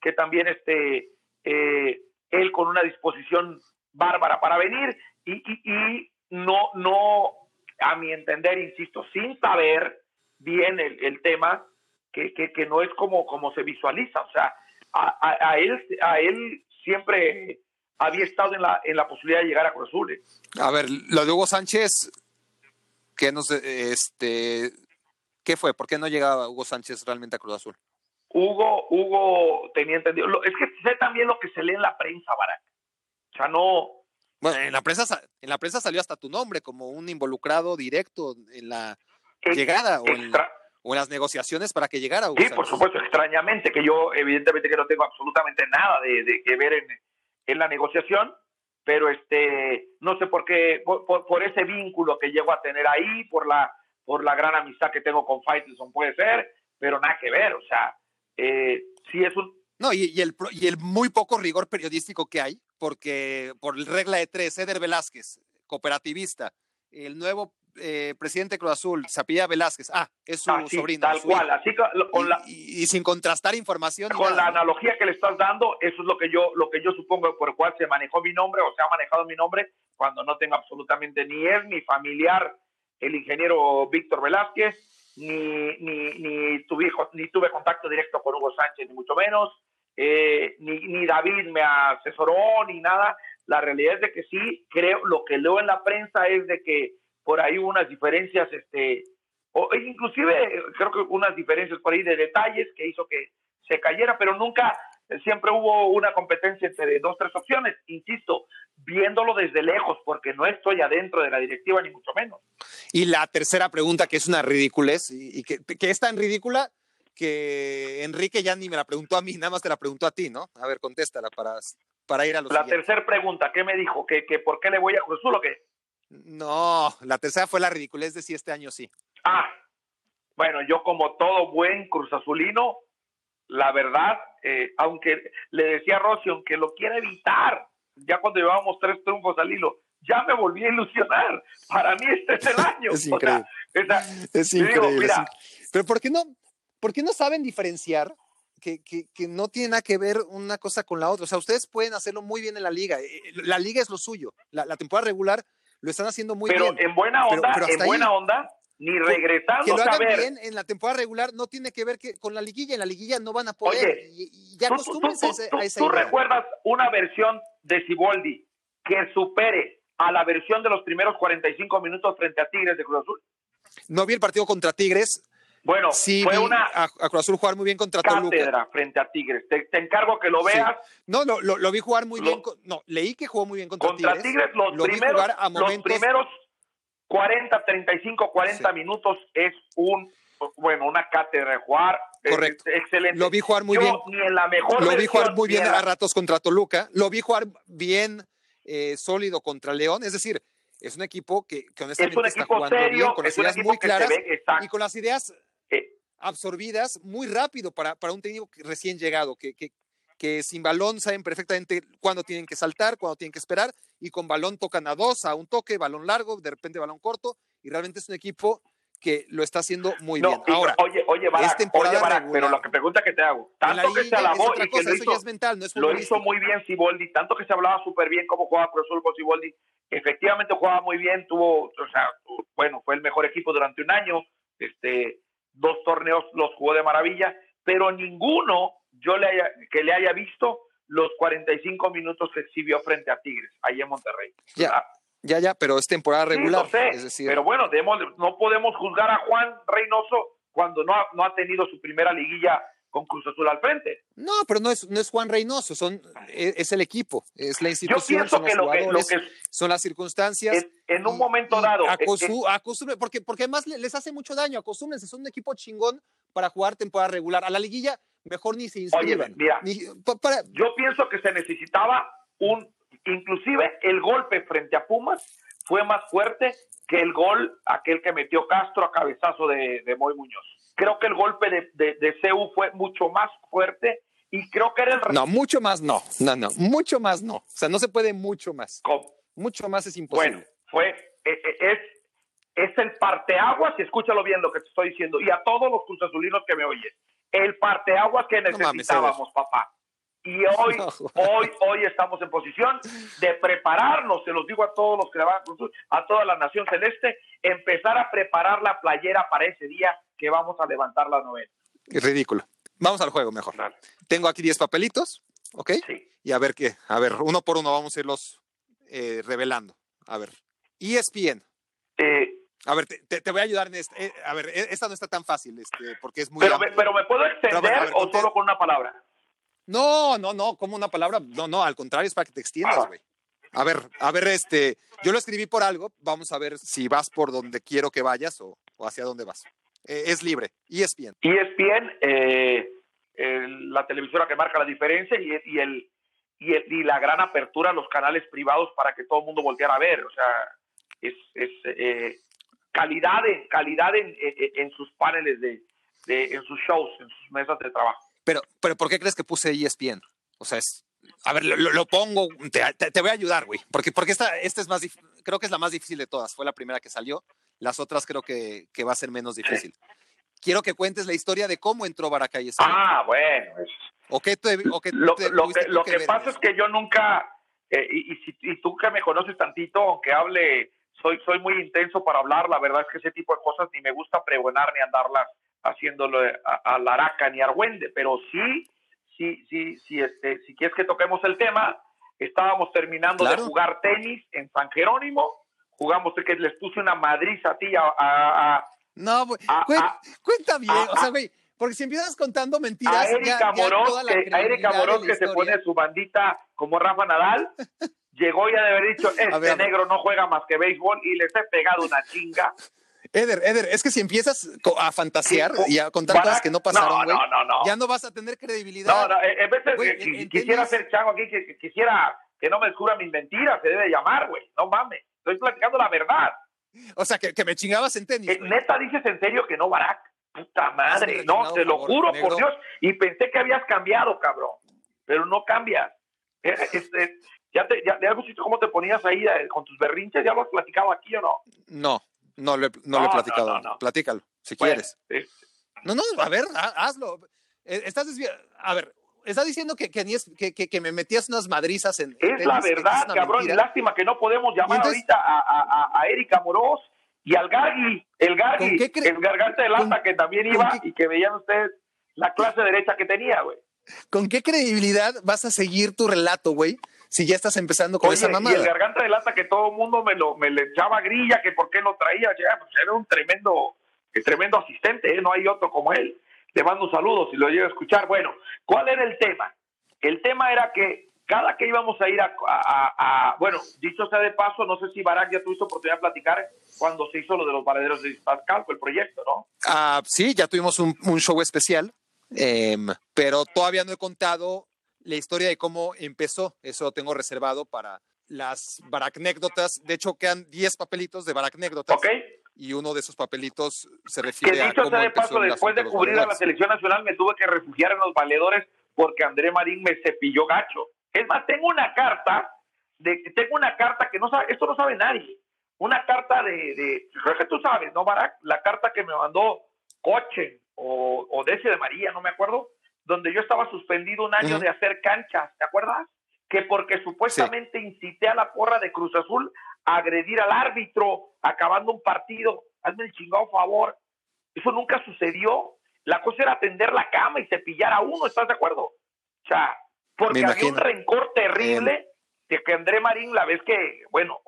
que también este, eh, él con una disposición bárbara para venir y, y, no, no, a mi entender, insisto, sin saber bien el, el tema, que, que, que, no es como, como se visualiza. O sea, a, él, a él siempre había estado en la, en la posibilidad de llegar a Cruz Azul. ¿eh? A ver, lo de Hugo Sánchez, ¿qué, nos, este, ¿qué fue? ¿Por qué no llegaba Hugo Sánchez realmente a Cruz Azul? Hugo, Hugo tenía entendido. es que sé también lo que se lee en la prensa, Barack. O sea, no. Bueno, en la prensa, en la prensa salió hasta tu nombre como un involucrado directo en la llegada o en o en las negociaciones para que llegara. sí, por supuesto, extrañamente, que yo evidentemente que no tengo absolutamente nada de, que ver en, en, la negociación, pero este, no sé por qué, por, ese vínculo que llego a tener ahí, por la, por la gran amistad que tengo con Faitelson, puede ser, pero nada que ver, o sea, eh, sí es un... No, y, el, y el muy poco rigor periodístico que hay, porque por regla de tres, Eder Velázquez, cooperativista, el nuevo eh, presidente Cruz Azul, Zapilla Velázquez, ah, es su ah, sobrino. Tal cual, así con la, y, sin contrastar información. Con la analogía que le estás dando, eso es lo que yo, lo que yo supongo por el cual se manejó mi nombre o se ha manejado mi nombre cuando no tengo absolutamente ni él ni familiar, el ingeniero Víctor Velázquez, ni, ni, ni, tuve, ni tuve contacto directo con Hugo Sánchez, ni mucho menos, eh, ni, ni David me asesoró, ni nada. La realidad es de que sí, creo, lo que leo en la prensa es de que por ahí unas diferencias, este, o inclusive creo que unas diferencias por ahí de detalles que hizo que se cayera, pero nunca, siempre hubo una competencia entre dos, tres opciones, insisto, viéndolo desde lejos, porque no estoy adentro de la directiva ni mucho menos. Y la tercera pregunta, que es una ridiculez, y, que, que, es tan ridícula que Enrique ya ni me la preguntó a mí, nada más te la preguntó a ti, ¿no? A ver, contéstala para, para ir a los La tercera pregunta, ¿qué me dijo? ¿Que, ¿Que por qué le voy a Cruz Azul o qué? No, la tercera fue la ridiculez de si este año sí. Ah, bueno, yo como todo buen Cruz Azulino, la verdad, eh, aunque le decía a Rossi, aunque lo quiera evitar, ya cuando llevábamos tres triunfos al hilo, ya me volví a ilusionar. Para mí este es el año. es increíble. es increíble. Pero ¿por qué, no, ¿por qué no saben diferenciar que, que, que, no tiene nada que ver una cosa con la otra. O sea, ustedes pueden hacerlo muy bien en la liga. Eh, eh, la liga es lo suyo. La, la temporada regular lo están haciendo muy pero bien. En buena onda, pero, en buena onda, ni regresando. Que lo hagan a ver. bien en la temporada regular no tiene que ver que con la liguilla. En la liguilla no van a poder. Oye, y, y ya acostúmbrense tú, a esa ¿Tú idea. recuerdas una versión de Ciboldi que supere a la versión de los primeros 45 minutos frente a Tigres de Cruz Azul? No vi el partido contra Tigres. Bueno, sí fue una a, a, Cruz Azul jugar muy bien contra cátedra Toluca. frente a Tigres. Te, te, encargo que lo veas. Sí. No, lo, lo, lo, vi jugar muy Lo- bien. con- no, leí que jugó muy bien contra, Contra Tigres, los, primeros, jugar a los momentos. primeros 40, 35, 40 Sí. minutos es un, bueno, una cátedra de jugar. Es- Correcto. es excelente. Lo vi jugar muy Yo, bien. Ni en la mejor Lo vi jugar muy bien en la- a ratos contra Toluca. Lo vi jugar bien eh, sólido contra León. Es decir, es un equipo que, que Es honestamente un está equipo jugando serio, bien, con las es un ideas muy claras ve, y con las ideas Eh, absorbidas muy rápido para, para un técnico recién llegado, que, que, que sin balón saben perfectamente cuándo tienen que saltar, cuándo tienen que esperar, y con balón tocan a dos, a un toque, balón largo, de repente balón corto, y realmente es un equipo que lo está haciendo muy no, bien. Ahora, oye, oye, temporada oye, regular. pero la que pregunta que te hago, tanto que se alabó y que lo eso hizo, ya es mental, no es lo hizo muy bien Siboldi, tanto que se hablaba súper bien cómo jugaba Azul con Siboldi, efectivamente jugaba muy bien, tuvo, o sea, bueno, fue el mejor equipo durante un año, este, dos torneos los jugó de maravilla, pero ninguno yo le haya, que le haya visto los 45 minutos que exhibió frente a Tigres, ahí en Monterrey. Ya, Ah, ya, ya, pero es temporada sí, regular. lo sé, es decir, pero bueno, debemos- no podemos juzgar a Juan Reynoso cuando no ha, no ha tenido su primera liguilla con Cruz Azul al frente. no, pero no es, no es Juan Reynoso, son, es, es el equipo, es la Yo institución, pienso son los que lo que, lo que son las circunstancias. en, en un momento y dado, eh, acostu- acostumbre- porque, porque además le- les hace mucho daño, acostúmbrense, son un equipo chingón para jugar temporada regular. A la liguilla, mejor ni se inscriban. mira. Ni- pa- para- yo pienso que se necesitaba un, inclusive el golpe frente a Pumas fue más fuerte que el gol aquel que metió Castro a cabezazo de, de Moy Muñoz. Creo que el golpe de, de, de CU fue mucho más fuerte y creo que era el no, mucho más no, no, no, mucho más no. O sea, no se puede mucho más. resultado. Mucho más es imposible. Bueno, fue, eh, eh, es, es el parteaguas, y escúchalo bien lo que te estoy diciendo, y a todos los cruzazulinos que me oyen, el parteaguas que mames, necesitábamos, papá. Y hoy, No. hoy, hoy estamos en posición de prepararnos, se los digo a todos los que le van a toda la nación celeste, empezar a preparar la playera para ese día que vamos a levantar la novena. Es ridículo. Vamos al juego mejor. Tengo aquí 10 papelitos, ¿ok? Sí. Y a ver qué, a ver, uno por uno vamos a irlos eh, revelando. A ver, ESPN. Eh, A ver, te, te- voy a ayudar en este. eh, a ver, e- esta no está tan fácil, este, porque es muy. pero, me, pero me puedo extender Pero ver, o solo con una palabra. No, no, no, como una palabra. No, no, al contrario, es para que te extiendas, güey. A ver, a ver, este. Yo lo escribí por algo. Vamos a ver si vas por donde quiero que vayas o, o hacia dónde vas. Eh, es libre. ESPN. ESPN, eh, el- la televisora que marca la diferencia y, y el, y, el- y la gran apertura a los canales privados para que todo el mundo volteara a ver. O sea, es, es eh, calidad, en, calidad en, en- en sus paneles, de, de- en sus shows, en sus mesas de trabajo. Pero, pero ¿por qué crees que puse ESPN? O sea, es. A ver, lo, lo- pongo, te, te- te voy a ayudar, güey. Porque, porque esta, esta es más, dif- creo que es la más difícil de todas. Fue la primera que salió. Las otras creo que, que va a ser menos difícil. Quiero que cuentes la historia de cómo entró Baracay. Ah, bueno. ¿O qué te, o qué lo, te lo que, lo que pasa es que yo nunca, eh, y, y y tú que me conoces tantito, aunque hable, soy, soy muy intenso para hablar, la verdad es que ese tipo de cosas ni me gusta pregonar ni andarlas haciéndolo a, a la araca ni argüende, pero sí, sí, sí, sí, este, si quieres que toquemos el tema, estábamos terminando Claro. de jugar tenis en San Jerónimo, jugamos que les puse una madriz a ti a, a- a- No, güey, a- cuen- a- cuenta bien, a- o sea, güey, porque si empiezas contando mentiras, a ya- Erika ya Morós, toda la que, a Erika se pone su bandita como Rafa Nadal, llegó y de haber dicho, este A a ver. negro no juega más que béisbol y les he pegado una chinga. Eder, Eder, es que si empiezas a fantasear y a contar cosas que no pasaron, no, güey, no, no, no. ya no vas a tener credibilidad. No, no, en vez de que en- qui- en quisiera ser chango aquí, que, quisiera que no me descubra mis mentiras, se debe llamar, güey. No mames, estoy platicando la verdad. O sea, que, que me chingabas en tenis. Eh, neta, dices en serio que no, Barack. Puta madre, no, te lo favor, juro negro. por Dios. Y pensé que habías cambiado, cabrón. Pero no cambias. Eh, este, ya te, ya, cómo te ponías ahí eh, con tus berrinches, ¿ya lo has platicado aquí o no? No, no, lo he- no lo he No, platicado. no, no, no. Platícalo, si Bueno, quieres. No, no, a ver, ha- hazlo. eh, estás A ver, estás diciendo que, que, que, que, me metías unas madrizas en. Es la verdad, cabrón. Lástima que no podemos llamar ahorita a, a, a, Erika Moros y al Gargi, el Gargi, el garganta de lata que también iba y que veían ustedes la clase derecha que tenía, güey. ¿Con qué credibilidad vas a seguir tu relato, güey? Si ya estás empezando con esa mamada. Y el garganta de lata que todo el mundo me lo me le echaba grilla, que por qué lo traía, ya, pues era un tremendo, tremendo asistente, ¿eh? no hay otro como él. Le mando un saludo si lo llego a escuchar. Bueno, ¿cuál era el tema? El tema era que cada que íbamos a ir a, bueno, dicho sea de paso, no sé si Barak ya tuviste oportunidad de platicar cuando se hizo lo de los valederos de Pascal, el proyecto, ¿no? Ah, sí, ya tuvimos un, show especial, em, pero todavía no he contado la historia de cómo empezó. Eso tengo reservado para las Baraknécdotas. De hecho, quedan 10 papelitos de Baraknécdotas. Ok y uno de esos papelitos se refiere que dicho a sea de paso, después de cubrir a la selección nacional me tuve que refugiar en los valedores porque André Marín me cepilló gacho. Es más, tengo una carta, de, tengo una carta que no sabe, esto no sabe nadie, una carta de, de creo que tú sabes, ¿no, Barak? La carta que me mandó Coche o, o Desi de María, no me acuerdo, donde yo estaba suspendido un año de hacer canchas, ¿te acuerdas? Que porque supuestamente incité a la porra de Cruz Azul agredir al árbitro acabando un partido. Hazme el chingado favor. Eso nunca sucedió. La cosa era tender la cama y cepillar a uno, ¿estás de acuerdo? O sea, porque había un rencor terrible de que André Marín, la vez que, bueno...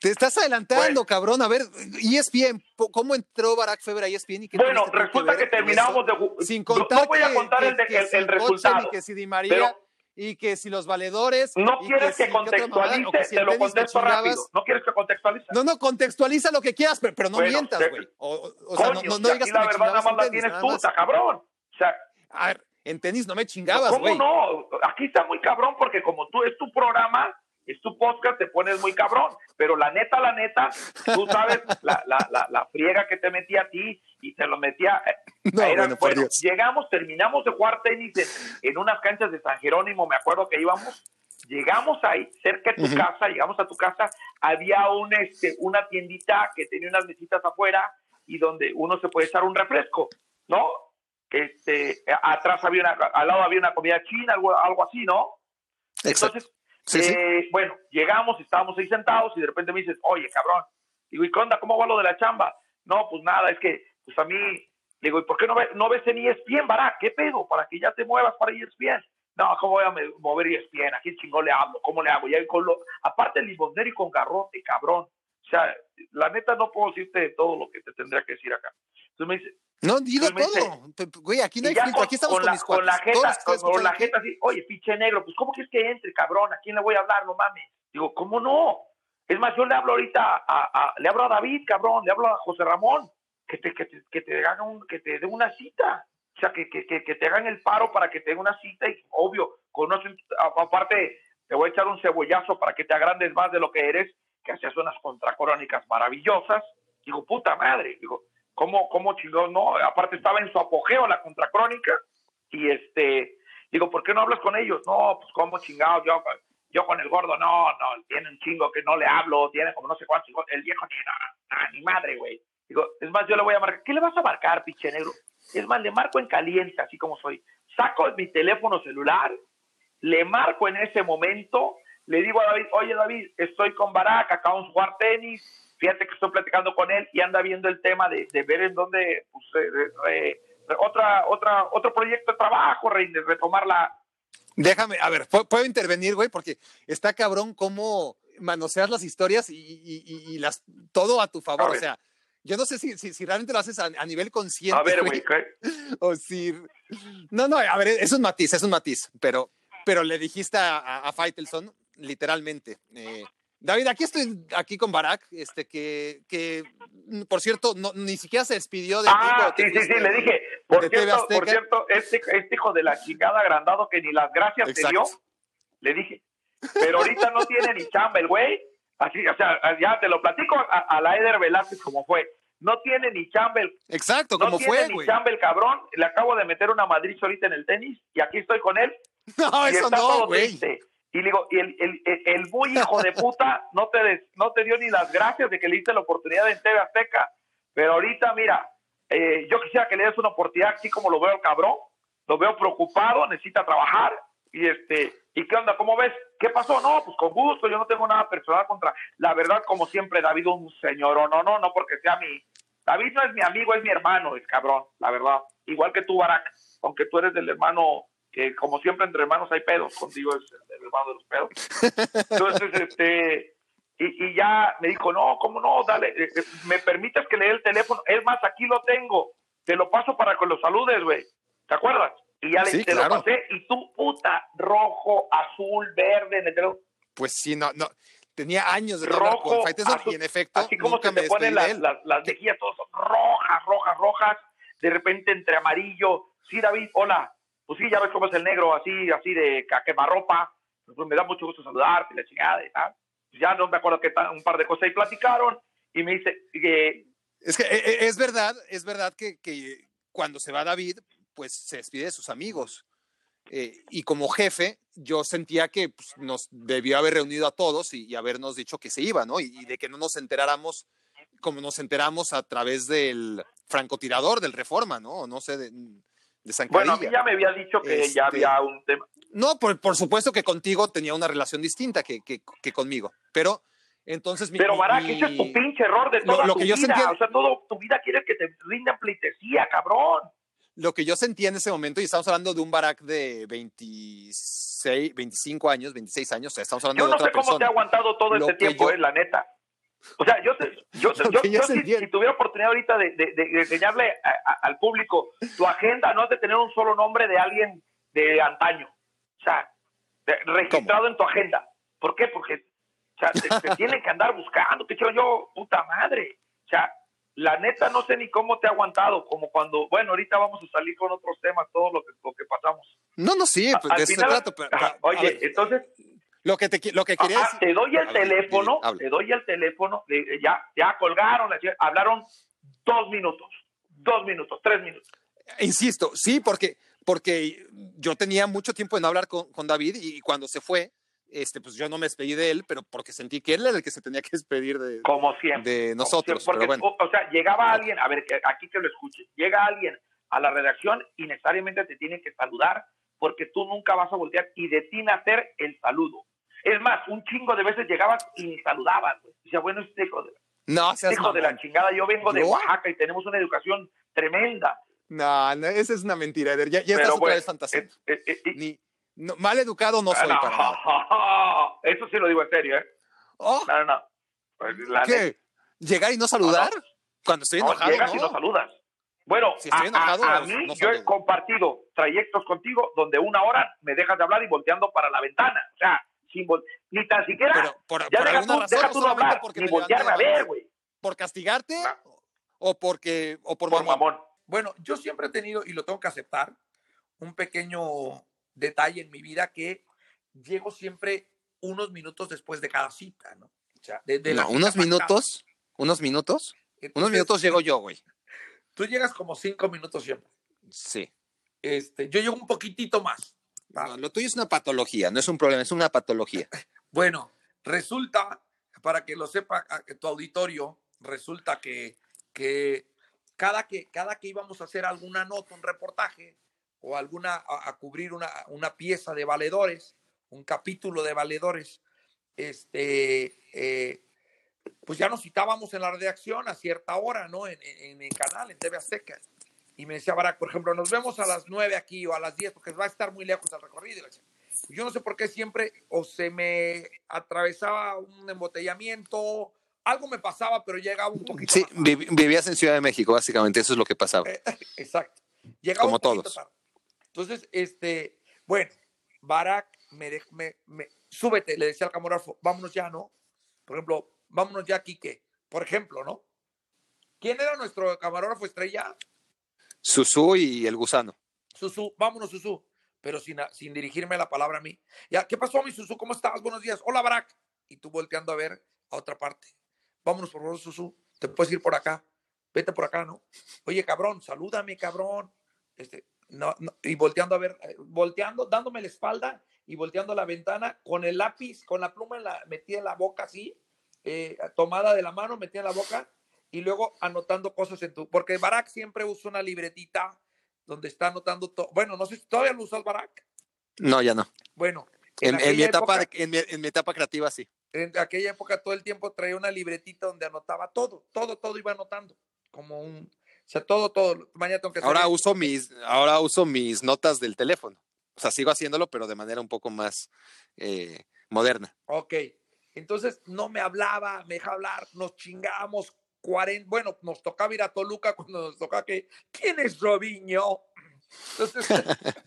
te estás adelantando, cabrón. A ver, ESPN, ¿cómo entró Barack Feber a ESPN? Y bueno, resulta que, terminamos de... Sin contar no, voy a contar el, el, resultado. que si Di María y que si los valedores. No quieres que, contextualice, te lo contesto rápido. No quieres que contextualice. No, no, contextualiza lo que quieras, pero, no mientas, güey. O, o sea, no, no, digas que la verdad nada más la tienes tú, cabrón. O sea. A ver, en tenis no me chingabas, güey. ¿Cómo no? Aquí está muy cabrón porque como tú es tu programa, es tu podcast, te pones muy cabrón. Pero la neta, la neta, tú sabes la, la, la, la friega que te metía a ti y te lo metía. Eh, no, bueno, llegamos, terminamos de jugar tenis en, unas canchas de San Jerónimo, me acuerdo que íbamos. Llegamos ahí, cerca de tu casa, llegamos a tu casa, había un, este, una tiendita que tenía unas mesitas afuera y donde uno se puede echar un refresco, ¿no? Este, atrás había una, al lado había una comida china, algo, algo así, ¿no? Entonces, eh, bueno, llegamos, estábamos ahí sentados y de repente me dices, oye, cabrón, digo, ¿y qué onda? ¿Cómo va lo de la chamba? No, pues nada, es que, pues a mí, digo, ¿y por qué no, ves, no ves en ESPN, Bará? ¿Qué pedo? Para que ya te muevas para ESPN. No, ¿cómo voy a mover ESPN? ¿A quién chingón le hablo? ¿Cómo le hago? Y con lo, aparte, limosnero y con garrote, cabrón. O sea, la neta no puedo decirte todo lo que te tendría que decir acá. Entonces me dice, no, digo todo. Güey, aquí no hay filtro, aquí estamos con, mis con la jeta, con, la jeta así, oye, pinche negro, pues ¿cómo quieres que entre, cabrón? ¿A quién le voy a hablar? No mames. Digo, ¿cómo no? Es más, yo le hablo ahorita a, le hablo a David, cabrón, le hablo a José Ramón, que te, que te, que te un, que te dé una cita. O sea, que, que, que, te hagan el paro para que te den una cita y, obvio, conocen, aparte, te voy a echar un cebollazo para que te agrandes más de lo que eres, que hacías unas contracrónicas maravillosas. Digo, puta madre, digo, ¿Cómo, cómo chingón? No, aparte estaba en su apogeo la contracrónica y este, digo, ¿por qué no hablas con ellos? No, pues cómo chingados, yo, yo con el gordo, no, no, tiene un chingo que no le hablo, tiene como no sé cuántos, el viejo ni nada, ni madre, güey. Digo, es más, yo le voy a marcar, ¿qué le vas a marcar, pinche negro? Es más, le marco en caliente, así como soy. Saco mi teléfono celular, le marco en ese momento, le digo a David, oye David, estoy con Barack, acabamos de jugar tenis, fíjate que estoy platicando con él y anda viendo el tema de, ver en dónde, pues, otra, otra, otro proyecto de trabajo, rey, de retomar la... Déjame, a ver, ¿puedo intervenir, güey? Porque está cabrón cómo manoseas las historias y, las todo a tu favor, o sea, yo no sé si, si, realmente lo haces a, nivel consciente. A ver, güey, O si... No, no, a ver, es un matiz, es un matiz, pero, pero le dijiste a, a, Faitelson, literalmente, eh, David, aquí estoy aquí con Barack, este que, que por cierto, no, ni siquiera se despidió de Ah, sí, sí, sí, le dije. Por cierto, por cierto este, este, hijo de la chingada agrandado que ni las gracias te dio, le dije. Pero ahorita no tiene ni chamba el güey. Así, o sea, ya te lo platico a, la Eder Velázquez como fue. No tiene ni chamba el. Exacto, como fue, No tiene ni chamba el cabrón. Le acabo de meter una Madrid ahorita en el tenis y aquí estoy con él. No, eso no, güey. Y le digo, y el, el, el, muy hijo de puta no te, no te dio ni las gracias de que le diste la oportunidad en TV Azteca. Pero ahorita, mira, eh, yo quisiera que le des una oportunidad, así como lo veo el cabrón, lo veo preocupado, necesita trabajar y este, ¿y qué onda? ¿Cómo ves? ¿Qué pasó? No, pues con gusto, yo no tengo nada personal contra, la verdad, como siempre, David un señor, o no, no, no porque sea mi, David no es mi amigo, es mi hermano, es cabrón, la verdad, igual que tú, Barack, aunque tú eres del hermano, que como siempre entre hermanos hay pedos, contigo es el hermano de los pedos. Entonces, este, y, y ya me dijo, no, ¿cómo no? Dale, eh, eh, me permites que le dé el teléfono, es más, aquí lo tengo, te lo paso para que lo saludes, güey, ¿te acuerdas? Y ya le, te lo pasé, y tú, puta, rojo, azul, verde, en el teléfono. Pues sí, no, no, tenía años de rojo, con y en efecto, así como se te ponen las, las, las mejillas todas rojas, rojas, rojas, de repente entre amarillo, sí, David, hola, pues sí, ya ves cómo es el negro, así, así de quemarropa, pues me da mucho gusto saludarte, la chingada y tal. Pues ya no me acuerdo que un par de cosas y platicaron, y me dice que... Es que eh, eh, es verdad, es verdad que, que cuando se va David, pues se despide de sus amigos. Eh, y como jefe, yo sentía que pues, nos debió haber reunido a todos y, habernos dicho que se iba, ¿no? Y, de que no nos enteráramos como nos enteramos a través del francotirador del Reforma, ¿no? No sé, de, de Bueno, a mí ya me había dicho que ya este, había un tema. No, por, por, supuesto que contigo tenía una relación distinta que, que, que conmigo, pero entonces... pero, Barak, ese es tu pinche error de toda lo, tu que vida. Yo sentía... O sea, todo tu vida quiere que te rindan pleitesía, cabrón lo que yo sentía en ese momento, y estamos hablando de un Barack de 26, 25 años, 26 años, o sea, estamos hablando yo no de otra sé cómo te ha aguantado todo este tiempo, eh, la neta. O sea, yo, yo, yo, si, tuviera oportunidad ahorita de, de, enseñarle al público tu agenda, no es de tener un solo nombre de alguien de antaño. O sea, registrado en tu agenda. ¿Por qué? Porque o sea, te, tienen que andar buscando. Te quiero yo, puta madre. O sea, la neta no sé ni cómo te ha aguantado, como cuando, bueno, ahorita vamos a salir con otros temas, todo lo que, lo que pasamos. No, no, sí, pues de eso trato, pero, Oye, entonces... Lo que, te, lo que quería decir, Te doy el teléfono, te doy el teléfono, ya, ya colgaron, hablaron dos minutos, dos minutos, tres minutos. Insisto, sí, porque, porque yo tenía mucho tiempo en hablar con, con David y cuando se fue, este, pues yo no me despedí de él, pero porque sentí que él era el que se tenía que despedir de, como siempre, de nosotros. Porque, o, sea, llegaba alguien, a ver, aquí que lo escuches, llega alguien a la redacción y necesariamente te tiene que saludar porque tú nunca vas a voltear y de ti nacer el saludo. Es más, un chingo de veces llegabas y ni saludabas. Decía, bueno, este hijo de, no, hijo de la chingada, yo vengo de Oaxaca y tenemos una educación tremenda. No, no esa es una mentira, Ya, ya estás otra vez fantasía. ni, mal educado no soy para nada. Eso sí lo digo en serio, ¿eh? Oh. No, no, pues, ¿Qué? ¿Llegar y no saludar? Cuando estoy enojado, llegas y no saludas. Bueno, si estoy enojado, a, mí yo he compartido trayectos contigo donde una hora me dejas de hablar y volteando para la ventana. O sea, sin ni tan siquiera. Pero por, ya deja, tú, razón, deja tú no hablar, ni voltearme a ver, güey. ¿Por castigarte? ¿O porque o por, por mamón? Bueno, yo siempre he tenido, y lo tengo que aceptar, un pequeño detalle en mi vida que llego siempre unos minutos después de cada cita, ¿no? O sea, unos minutos, unos minutos, unos minutos llego yo, güey. Tú llegas como cinco minutos siempre. Sí. Este, yo llego un poquitito más. Lo tuyo es una patología, no es un problema, es una patología. bueno, resulta, para que lo sepa tu auditorio, resulta que, que, cada que cada que íbamos a hacer alguna nota, un reportaje, o alguna a, cubrir una, una, pieza de valedores, un capítulo de valedores, este, eh, pues ya nos citábamos en la redacción a cierta hora, ¿no? En, en, el canal, en TV Azteca. Y me decía Barack, por ejemplo, nos vemos a las nueve aquí o a las diez porque va a estar muy lejos el recorrido. Yo no sé por qué siempre o se me atravesaba un embotellamiento, algo me pasaba, pero llegaba un poquito. Sí, vivías en Ciudad de México, básicamente, eso es lo que pasaba. exacto. Llegaba Como todos. Entonces, este, bueno, Barack me, me, me, súbete, le decía al camarógrafo, vámonos ya, ¿no? Por ejemplo, vámonos ya, Quique. Por ejemplo, ¿no? ¿Quién era nuestro camarógrafo estrella? Susú y el gusano. Susú, vámonos, Susú. Pero sin, sin dirigirme la palabra a mí. Ya, ¿qué pasó, mi Susú? ¿Cómo estás? Buenos días. Hola, Barack. Y tú volteando a ver a otra parte. Vámonos, por favor, Susú. Te puedes ir por acá. Vete por acá, ¿no? Oye, cabrón, salúdame, cabrón. Este, no, y volteando a ver, eh, volteando, dándome la espalda y volteando a la ventana con el lápiz, con la pluma en la, metida en la boca así, eh, tomada de la mano, metida en la boca y luego anotando cosas en tu, porque Barack siempre usa una libretita donde está anotando todo. Bueno, no sé si todavía lo usas Barack. No, ya no. Bueno. En, mi etapa, en, mi, etapa creativa, sí. En aquella época todo el tiempo traía una libretita donde anotaba todo, todo, todo iba anotando, como un, o sea, todo, todo. Mañana tengo que ahora uso mis, ahora uso mis notas del teléfono. O sea, sigo haciéndolo, pero de manera un poco más eh, moderna. Ok. Entonces no me hablaba, me dejaba hablar, nos chingábamos 40, bueno, nos tocaba ir a Toluca cuando nos tocaba que, ¿quién es Robiño? Entonces,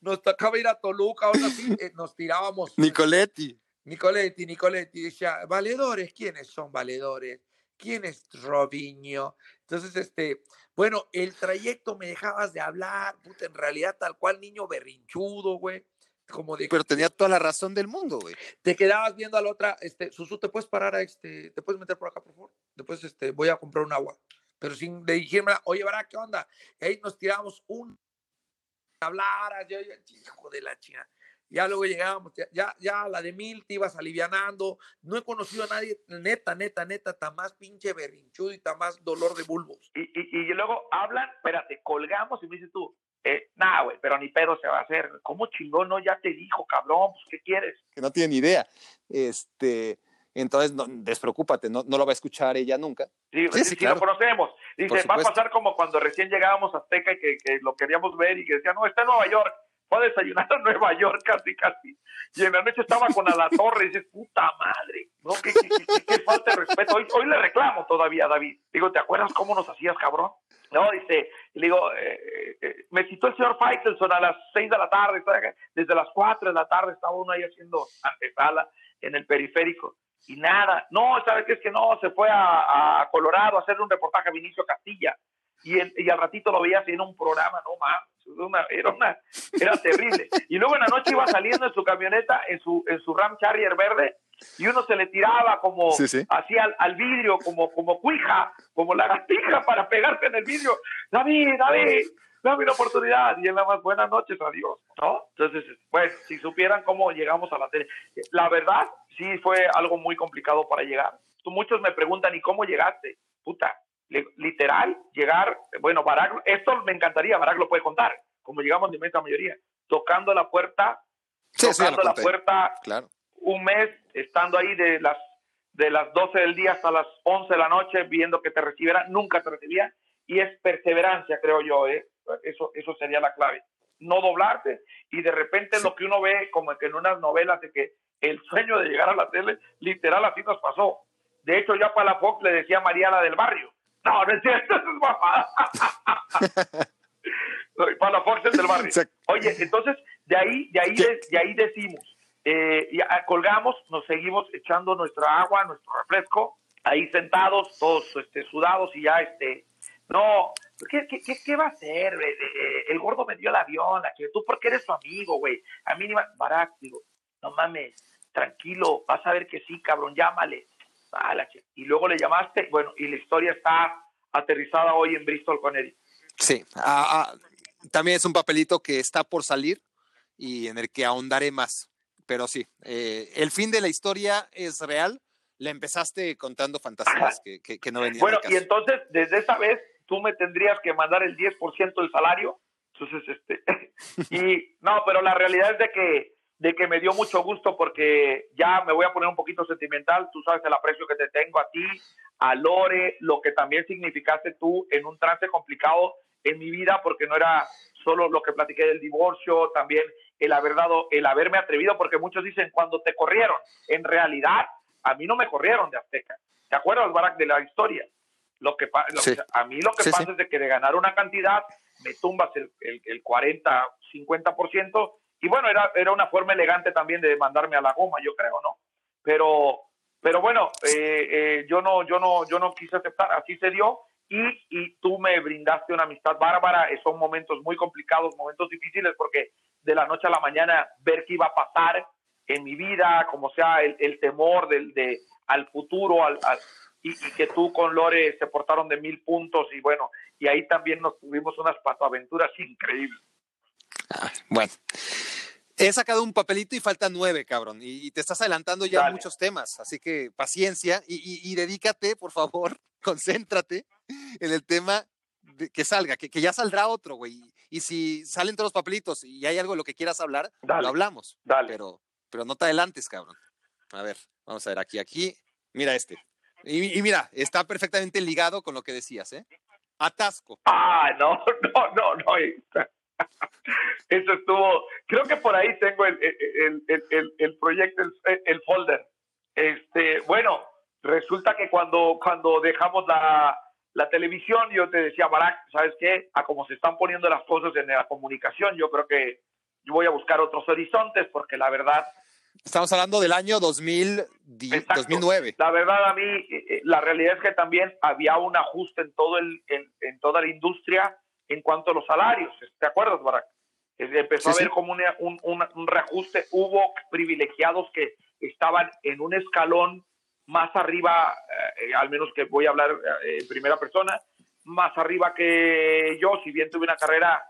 nos tocaba ir a Toluca, ahora sí, eh, nos tirábamos. Nicoletti. Nicoletti, Nicoletti, decía, valedores, ¿quiénes son valedores? ¿Quién es Robiño? Entonces, este, bueno, el trayecto me dejabas de hablar, puta, en realidad tal cual niño berrinchudo, güey. Como de, Pero tenía toda la razón del mundo, güey. Te quedabas viendo a la otra, este, Susu, ¿te puedes parar a este, te puedes meter por acá, por favor? Después, este, voy a comprar un agua. Pero sin decirme, oye, ¿verdad? ¿Qué onda? Y ahí nos tiramos un hablar, yo, hijo de la china. Ya luego llegábamos, ya, ya la de mil te ibas alivianando. No he conocido a nadie, neta, neta, neta, tan más pinche berrinchudo y tan más dolor de bulbos. Y, y, y luego hablan, espérate, colgamos y me dices tú, eh, nah, güey, pero ni pedo se va a hacer. ¿Cómo chingón no ya te dijo, cabrón? Pues, ¿qué quieres? Que no tiene ni idea. Este, entonces, no, despreocúpate, no, no lo va a escuchar ella nunca. Sí, sí, sí, lo conocemos. Dice, va a pasar como cuando recién llegábamos a Azteca y que, que, lo queríamos ver y que decía, no, está en Nueva York, fue a desayunar a Nueva York casi, casi. Y en la noche estaba con a la torre y dices, puta madre, ¿no? ¿Qué, qué, qué, falta de respeto. Hoy, hoy le reclamo todavía, David. Digo, ¿te acuerdas cómo nos hacías, cabrón? No, dice, le digo, eh, eh, me citó el señor Faitelson a las seis de la tarde, desde las cuatro de la tarde estaba uno ahí haciendo antesala en el periférico y nada. No, ¿sabes qué? Es que no, se fue a, a Colorado a hacer un reportaje a Vinicio Castilla y, el, y al ratito lo veía en un programa, no más, era, una, era terrible. Y luego en la noche iba saliendo en su camioneta, en su, en su Ram Charrier verde, y uno se le tiraba como así al, al, vidrio, como, como cuija, como lagartija para pegarse en el vidrio. David, David, dame una oportunidad. Y en la más buenas noches, adiós. ¿No? Entonces, pues, si supieran cómo llegamos a la tele. La verdad, sí fue algo muy complicado para llegar. Muchos me preguntan, ¿y cómo llegaste? Puta, literal, llegar, bueno, Barack, esto me encantaría, Barack lo puede contar, como llegamos de inmensa mayoría, tocando la puerta, tocando la puerta, claro. un mes, estando ahí de las de las 12 del día hasta las 11 de la noche, viendo que te recibieran, nunca te recibían, y es perseverancia, creo yo, ¿eh? eso, eso sería la clave. No doblarte, y de repente sí. lo que uno ve, como que en unas novelas, de que el sueño de llegar a la tele, literal, así nos pasó. De hecho, ya para la Fox le decía Mariana del Barrio, no, no es cierto, eso es Fox del barrio. Oye, entonces, de ahí, de ahí, de, de ahí decimos, eh, y colgamos, nos seguimos echando nuestra agua, nuestro refresco, ahí sentados, todos este, sudados y ya, este, no, ¿qué, qué, qué va a hacer? El gordo me dio el avión, la que tú porque eres su amigo, güey. A mí ni va, Barack, digo, no mames, tranquilo, vas a ver que sí, cabrón, llámale. Ah, la y luego le llamaste, bueno, y la historia está aterrizada hoy en Bristol, Connecticut. Sí, ah, ah, también es un papelito que está por salir y en el que ahondaré más. Pero sí, eh, el fin de la historia es real. Le empezaste contando fantasías que, que, que, no venían. Bueno, y entonces, desde esa vez, tú me tendrías que mandar el 10% del salario. Entonces, este, y no, pero la realidad es de que de que me dio mucho gusto porque ya me voy a poner un poquito sentimental, tú sabes el aprecio que te tengo a ti, a Lore, lo que también significaste tú en un trance complicado en mi vida porque no era solo lo que platiqué del divorcio, también el haber dado, el haberme atrevido, porque muchos dicen cuando te corrieron, en realidad a mí no me corrieron de Azteca. ¿Te acuerdas, Barack, de la historia? Lo que, lo, sí. a mí lo que sí, pasa sí. es de que de ganar una cantidad me tumbas el, el, el 40, 50%, y bueno, era, era una forma elegante también de mandarme a la goma, yo creo, ¿no? Pero, pero bueno, eh, eh, yo no, yo no, yo no quise aceptar, así se dio, y, y tú me brindaste una amistad bárbara, son momentos muy complicados, momentos difíciles, porque de la noche a la mañana ver qué iba a pasar en mi vida, como sea el, temor del, de, al futuro, al, y, que tú con Lore se portaron de mil puntos, y bueno, y ahí también nos tuvimos unas patoaventuras increíbles. Ah, bueno. He sacado un papelito y falta nueve, cabrón. Y te estás adelantando ya Dale. muchos temas. Así que paciencia y, y, y, dedícate, por favor, concéntrate en el tema de que salga, que, que ya saldrá otro, güey. y si salen todos los papelitos y hay algo de lo que quieras hablar, Dale. lo hablamos. Dale. Pero, pero no te adelantes, cabrón. A ver, vamos a ver aquí, aquí. Mira este. Y, y mira, está perfectamente ligado con lo que decías, ¿eh? Atasco. Ah, no, no, no, no. Eso estuvo. Creo que por ahí tengo el, el, el, el, el proyecto, el, folder. Este, bueno, resulta que cuando, cuando dejamos la, la televisión, yo te decía, Barack, ¿sabes qué? A como se están poniendo las cosas en la comunicación, yo creo que yo voy a buscar otros horizontes porque la verdad Estamos hablando del año 2000, Exacto. 2009. La verdad, a mí, eh, la realidad es que también había un ajuste en, todo el, en, en toda la industria en cuanto a los salarios. ¿Te acuerdas, Barack? Eh, Empezó Sí, a haber sí. como una- un, un- un reajuste. Hubo privilegiados que estaban en un escalón más arriba, eh, al menos que voy a hablar eh, en primera persona, más arriba que yo, si bien tuve una carrera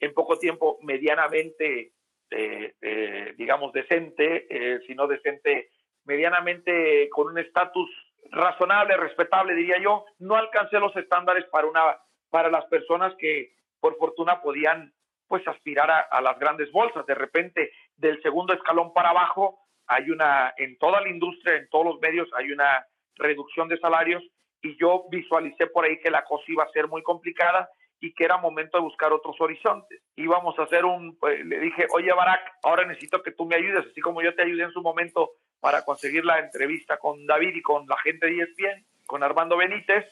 en poco tiempo medianamente, eh, eh, digamos, decente, eh, si no decente, medianamente con un estatus razonable, respetable, diría yo, no alcancé los estándares para una para las personas que por fortuna podían pues aspirar a, a las grandes bolsas. De repente, del segundo escalón para abajo, hay una, en toda la industria, en todos los medios, hay una reducción de salarios y yo visualicé por ahí que la cosa iba a ser muy complicada y que era momento de buscar otros horizontes. Íbamos a hacer un, eh, le dije, oye Barack, ahora necesito que tú me ayudes, así como yo te ayudé en su momento para conseguir la entrevista con David y con la gente de ESPN, con Armando Benítez,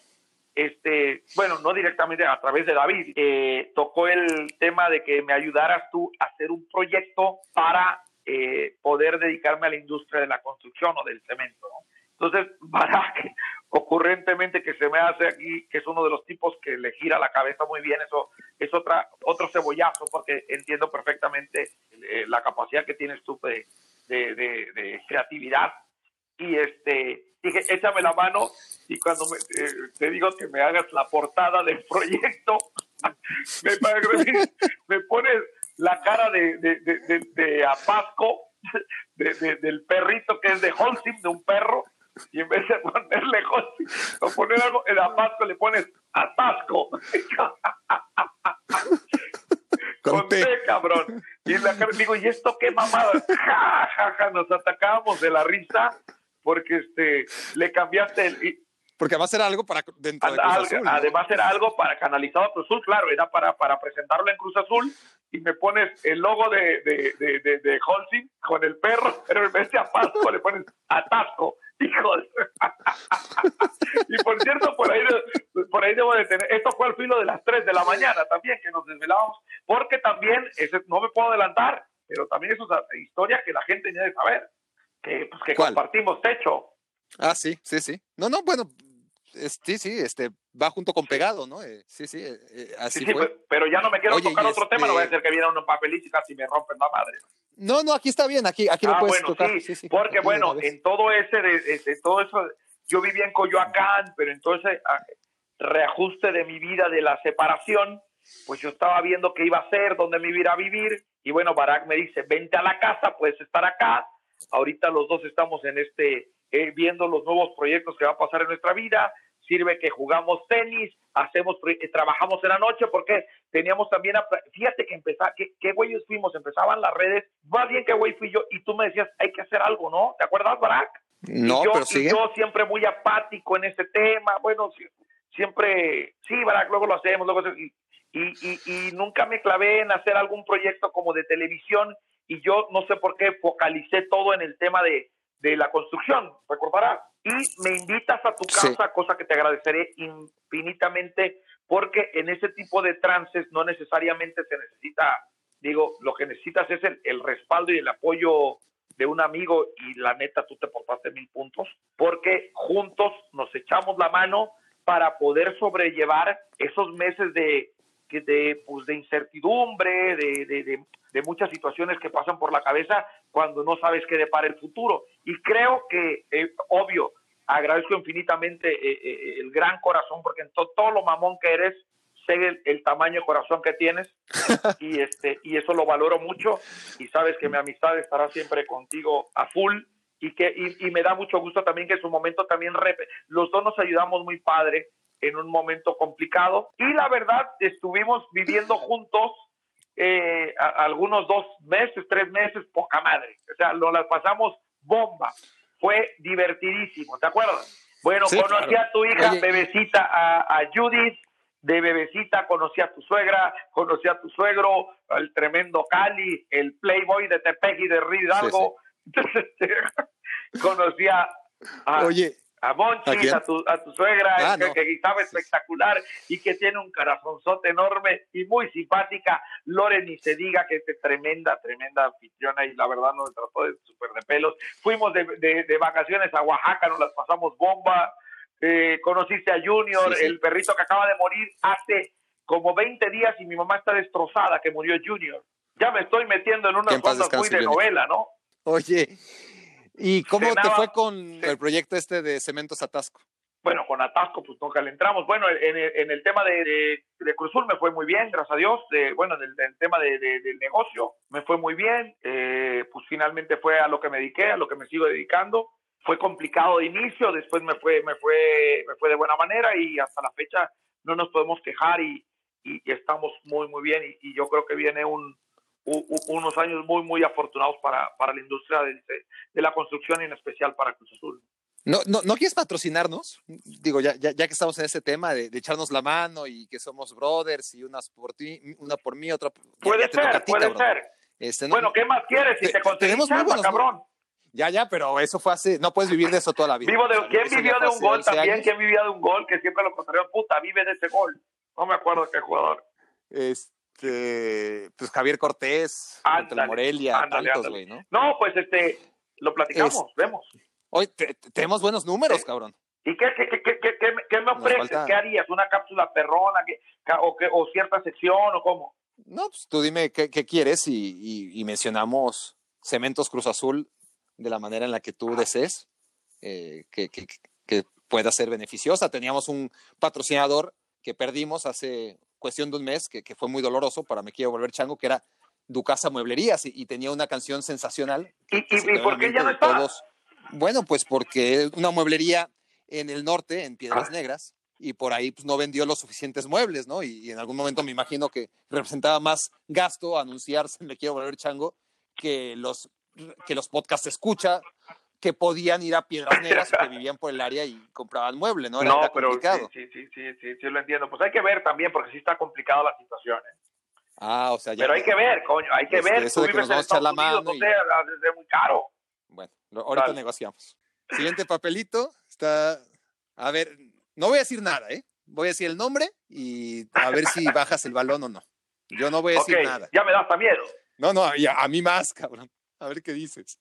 este, bueno, no directamente a través de David, eh, tocó el tema de que me ayudaras tú a hacer un proyecto para eh, poder dedicarme a la industria de la construcción o del cemento. ¿no? Entonces, Barack, ocurrentemente que se me hace aquí, que es uno de los tipos que le gira la cabeza muy bien, eso es otra, otro cebollazo, porque entiendo perfectamente eh, la capacidad que tienes tú de- de creatividad. Y este, dije, échame la mano y cuando me- eh, te digo que me hagas la portada del proyecto, me, me- pones la cara de, de, de, de- de Apasco, de- de- del perrito que es de Holcim, de un perro, y en vez de ponerle Holcim, o poner algo en Apasco le pones Atasco. Con Con T. T, cabrón. Y la cara, digo, ¿y esto qué mamada? Ja, ja, ja, nos atacábamos de la risa porque este le cambiaste el, y- Porque además era algo para dentro de Cruz Azul, ¿no? Además era algo para canalizado a Cruz Azul, claro, era para, para presentarlo en Cruz Azul y me pones el logo de, de, de, de, de Holcim con el perro, pero en vez de Apasco le pones Atasco. Hijo de- y por cierto, por ahí, por ahí debo de tener, esto fue al filo de las 3 de la mañana también, que nos desvelábamos, porque también, ese, no me puedo adelantar, pero también es una historia que la gente debe saber, que, pues, que ¿Cuál? compartimos techo. Ah, sí, sí, sí. No, no, bueno, es- sí, sí, este, va junto con pegado, ¿no? Eh, sí, sí, eh, eh, así Sí, sí, fue. pero ya no me quiero Oye, tocar otro tema, este- no voy a hacer que viene un papelito y casi me rompen la madre. No, no, aquí está bien, aquí, aquí lo ah, puedes bueno, tocar. sí, porque aquí bueno, en todo ese, de, de- de todo eso, yo vivía en Coyoacán, pero entonces ah, reajuste de mi vida de la separación, pues yo estaba viendo qué iba a hacer, dónde me iba a vivir, y bueno, Barack me dice, vente a la casa, puedes estar acá, ahorita los dos estamos en este, eh, viendo los nuevos proyectos que va a pasar en nuestra vida, sirve que jugamos tenis, hacemos, eh, trabajamos en la noche, porque teníamos también, a- fíjate que empezaba, ¿qué, qué güeyes fuimos? Empezaban las redes, más bien que güey fui yo, y tú me decías, hay que hacer algo, ¿no? ¿Te acuerdas, Barack? No, yo, pero y sigue. yo siempre muy apático en ese tema, bueno, si- siempre, sí, Barack, luego lo hacemos, luego y, y, y nunca me clavé en hacer algún proyecto como de televisión, y yo no sé por qué focalicé todo en el tema de, de la construcción, recordarás. Y me invitas a tu Sí. casa, cosa que te agradeceré infinitamente, porque en ese tipo de trances no necesariamente se necesita, digo, lo que necesitas es el, el respaldo y el apoyo de un amigo y la neta tú te portaste mil puntos, porque juntos nos echamos la mano para poder sobrellevar esos meses de, de, pues, de incertidumbre, de, de, de- de muchas situaciones que pasan por la cabeza cuando no sabes qué depara el futuro. Y creo que, eh, obvio, agradezco infinitamente eh, eh, el gran corazón, porque en to- todo lo mamón que eres, sé el, el tamaño de corazón que tienes y este y eso lo valoro mucho y sabes que mi amistad estará siempre contigo a full y que y, y me da mucho gusto también que en su momento también los dos nos ayudamos muy padre en un momento complicado y la verdad estuvimos viviendo juntos eh, algunos dos meses, tres meses, poca madre. O sea, nos las pasamos bomba. Fue divertidísimo, ¿te acuerdas? Bueno, conocí a tu hija, bebecita, a, a, Judith, de bebecita conocí a tu suegra, conocí a tu suegro, el tremendo Cali, el playboy de Tepeji de Ridalgo. conocí a, Oye, a Monchis, ¿A, tu, a tu suegra, ah, que, estaba espectacular y que tiene un corazonzote enorme y muy simpática. Lore, ni se diga que es tremenda, tremenda anfitriona y la verdad nos trató de súper de pelos. Fuimos de, de, vacaciones a Oaxaca, nos las pasamos bomba. Eh, conociste a Junior, el perrito que acaba de morir hace como 20 días y mi mamá está destrozada que murió Junior. Ya me estoy metiendo en unas cosas muy de novela, ¿no? Oye, ¿Y cómo te fue con el proyecto este de Cementos Atasco? Bueno, con Atasco, pues nunca le entramos. Bueno, en el, en el tema de, de, Cruzul me fue muy bien, gracias a Dios. bueno, en el, tema de, del negocio me fue muy bien. Eh, pues finalmente fue a lo que me dediqué, a lo que me sigo dedicando. Fue complicado de inicio, después me fue, me fue, me fue de buena manera y hasta la fecha no nos podemos quejar y, y, estamos muy, muy bien. y yo creo que viene un, unos años muy, muy afortunados para, para la industria de, de, la construcción y en especial para Cruz Azul. ¿No, no, ¿no quieres patrocinarnos? Digo, ya, ya, ya, que estamos en ese tema de, echarnos la mano y que somos brothers y unas por ti, una por mí, otra por Puede ser, puede ser. Este, bueno, ¿qué más quieres? Si te, tenemos muy buenos, cabrón. Ya, ya, pero eso fue hace, no puedes vivir de eso toda la vida. Vivo de, ¿Quién vivió de un gol también? ¿Quién vivía de un gol? Que siempre lo contrario, puta, vive de ese gol. No me acuerdo qué jugador. Este, este, pues Javier Cortés, ándale, Morelia, tantos, güey, ¿no? No, pues este, lo platicamos, vemos. Hoy tenemos buenos números, cabrón. ¿Y qué, qué, qué, qué, qué me ofreces? ¿Qué harías? ¿Una cápsula perrona o, o cierta sección o cómo? No, pues tú dime qué, quieres y, y, mencionamos Cementos Cruz Azul de la manera en la que tú desees eh, que, que, que pueda ser beneficiosa. Teníamos un patrocinador que perdimos hace cuestión de un mes, que, fue muy doloroso para Me Quiero Volver Chango, que era Ducasa Mueblerías y, tenía una canción sensacional. ¿Y, por qué ya no está? Todos. Bueno, pues porque una mueblería en el norte, en Piedras ah. Negras, y por ahí pues, no vendió los suficientes muebles, ¿no? Y, en algún momento me imagino que representaba más gasto anunciarse Me Quiero Volver Chango que los, que los podcasts escucha que podían ir a Piedras Negras que vivían por el área y compraban muebles, ¿no? no, pero complicado. Sí, sí, sí, sí, sí, lo entiendo. Pues hay que ver también, porque sí está complicada la situación. ¿eh? Ah, o sea, ya. Pero hay que ver, coño, hay que ver. Eso de que nos vamos a echar la mano. Es muy caro. Bueno, ahorita negociamos. Siguiente papelito está. A ver, no voy a decir nada, ¿eh? Voy a decir el nombre y a ver si bajas el balón o no. Yo no voy a decir nada. Ya me da hasta miedo. No, no, a mí más, cabrón. A ver qué dices.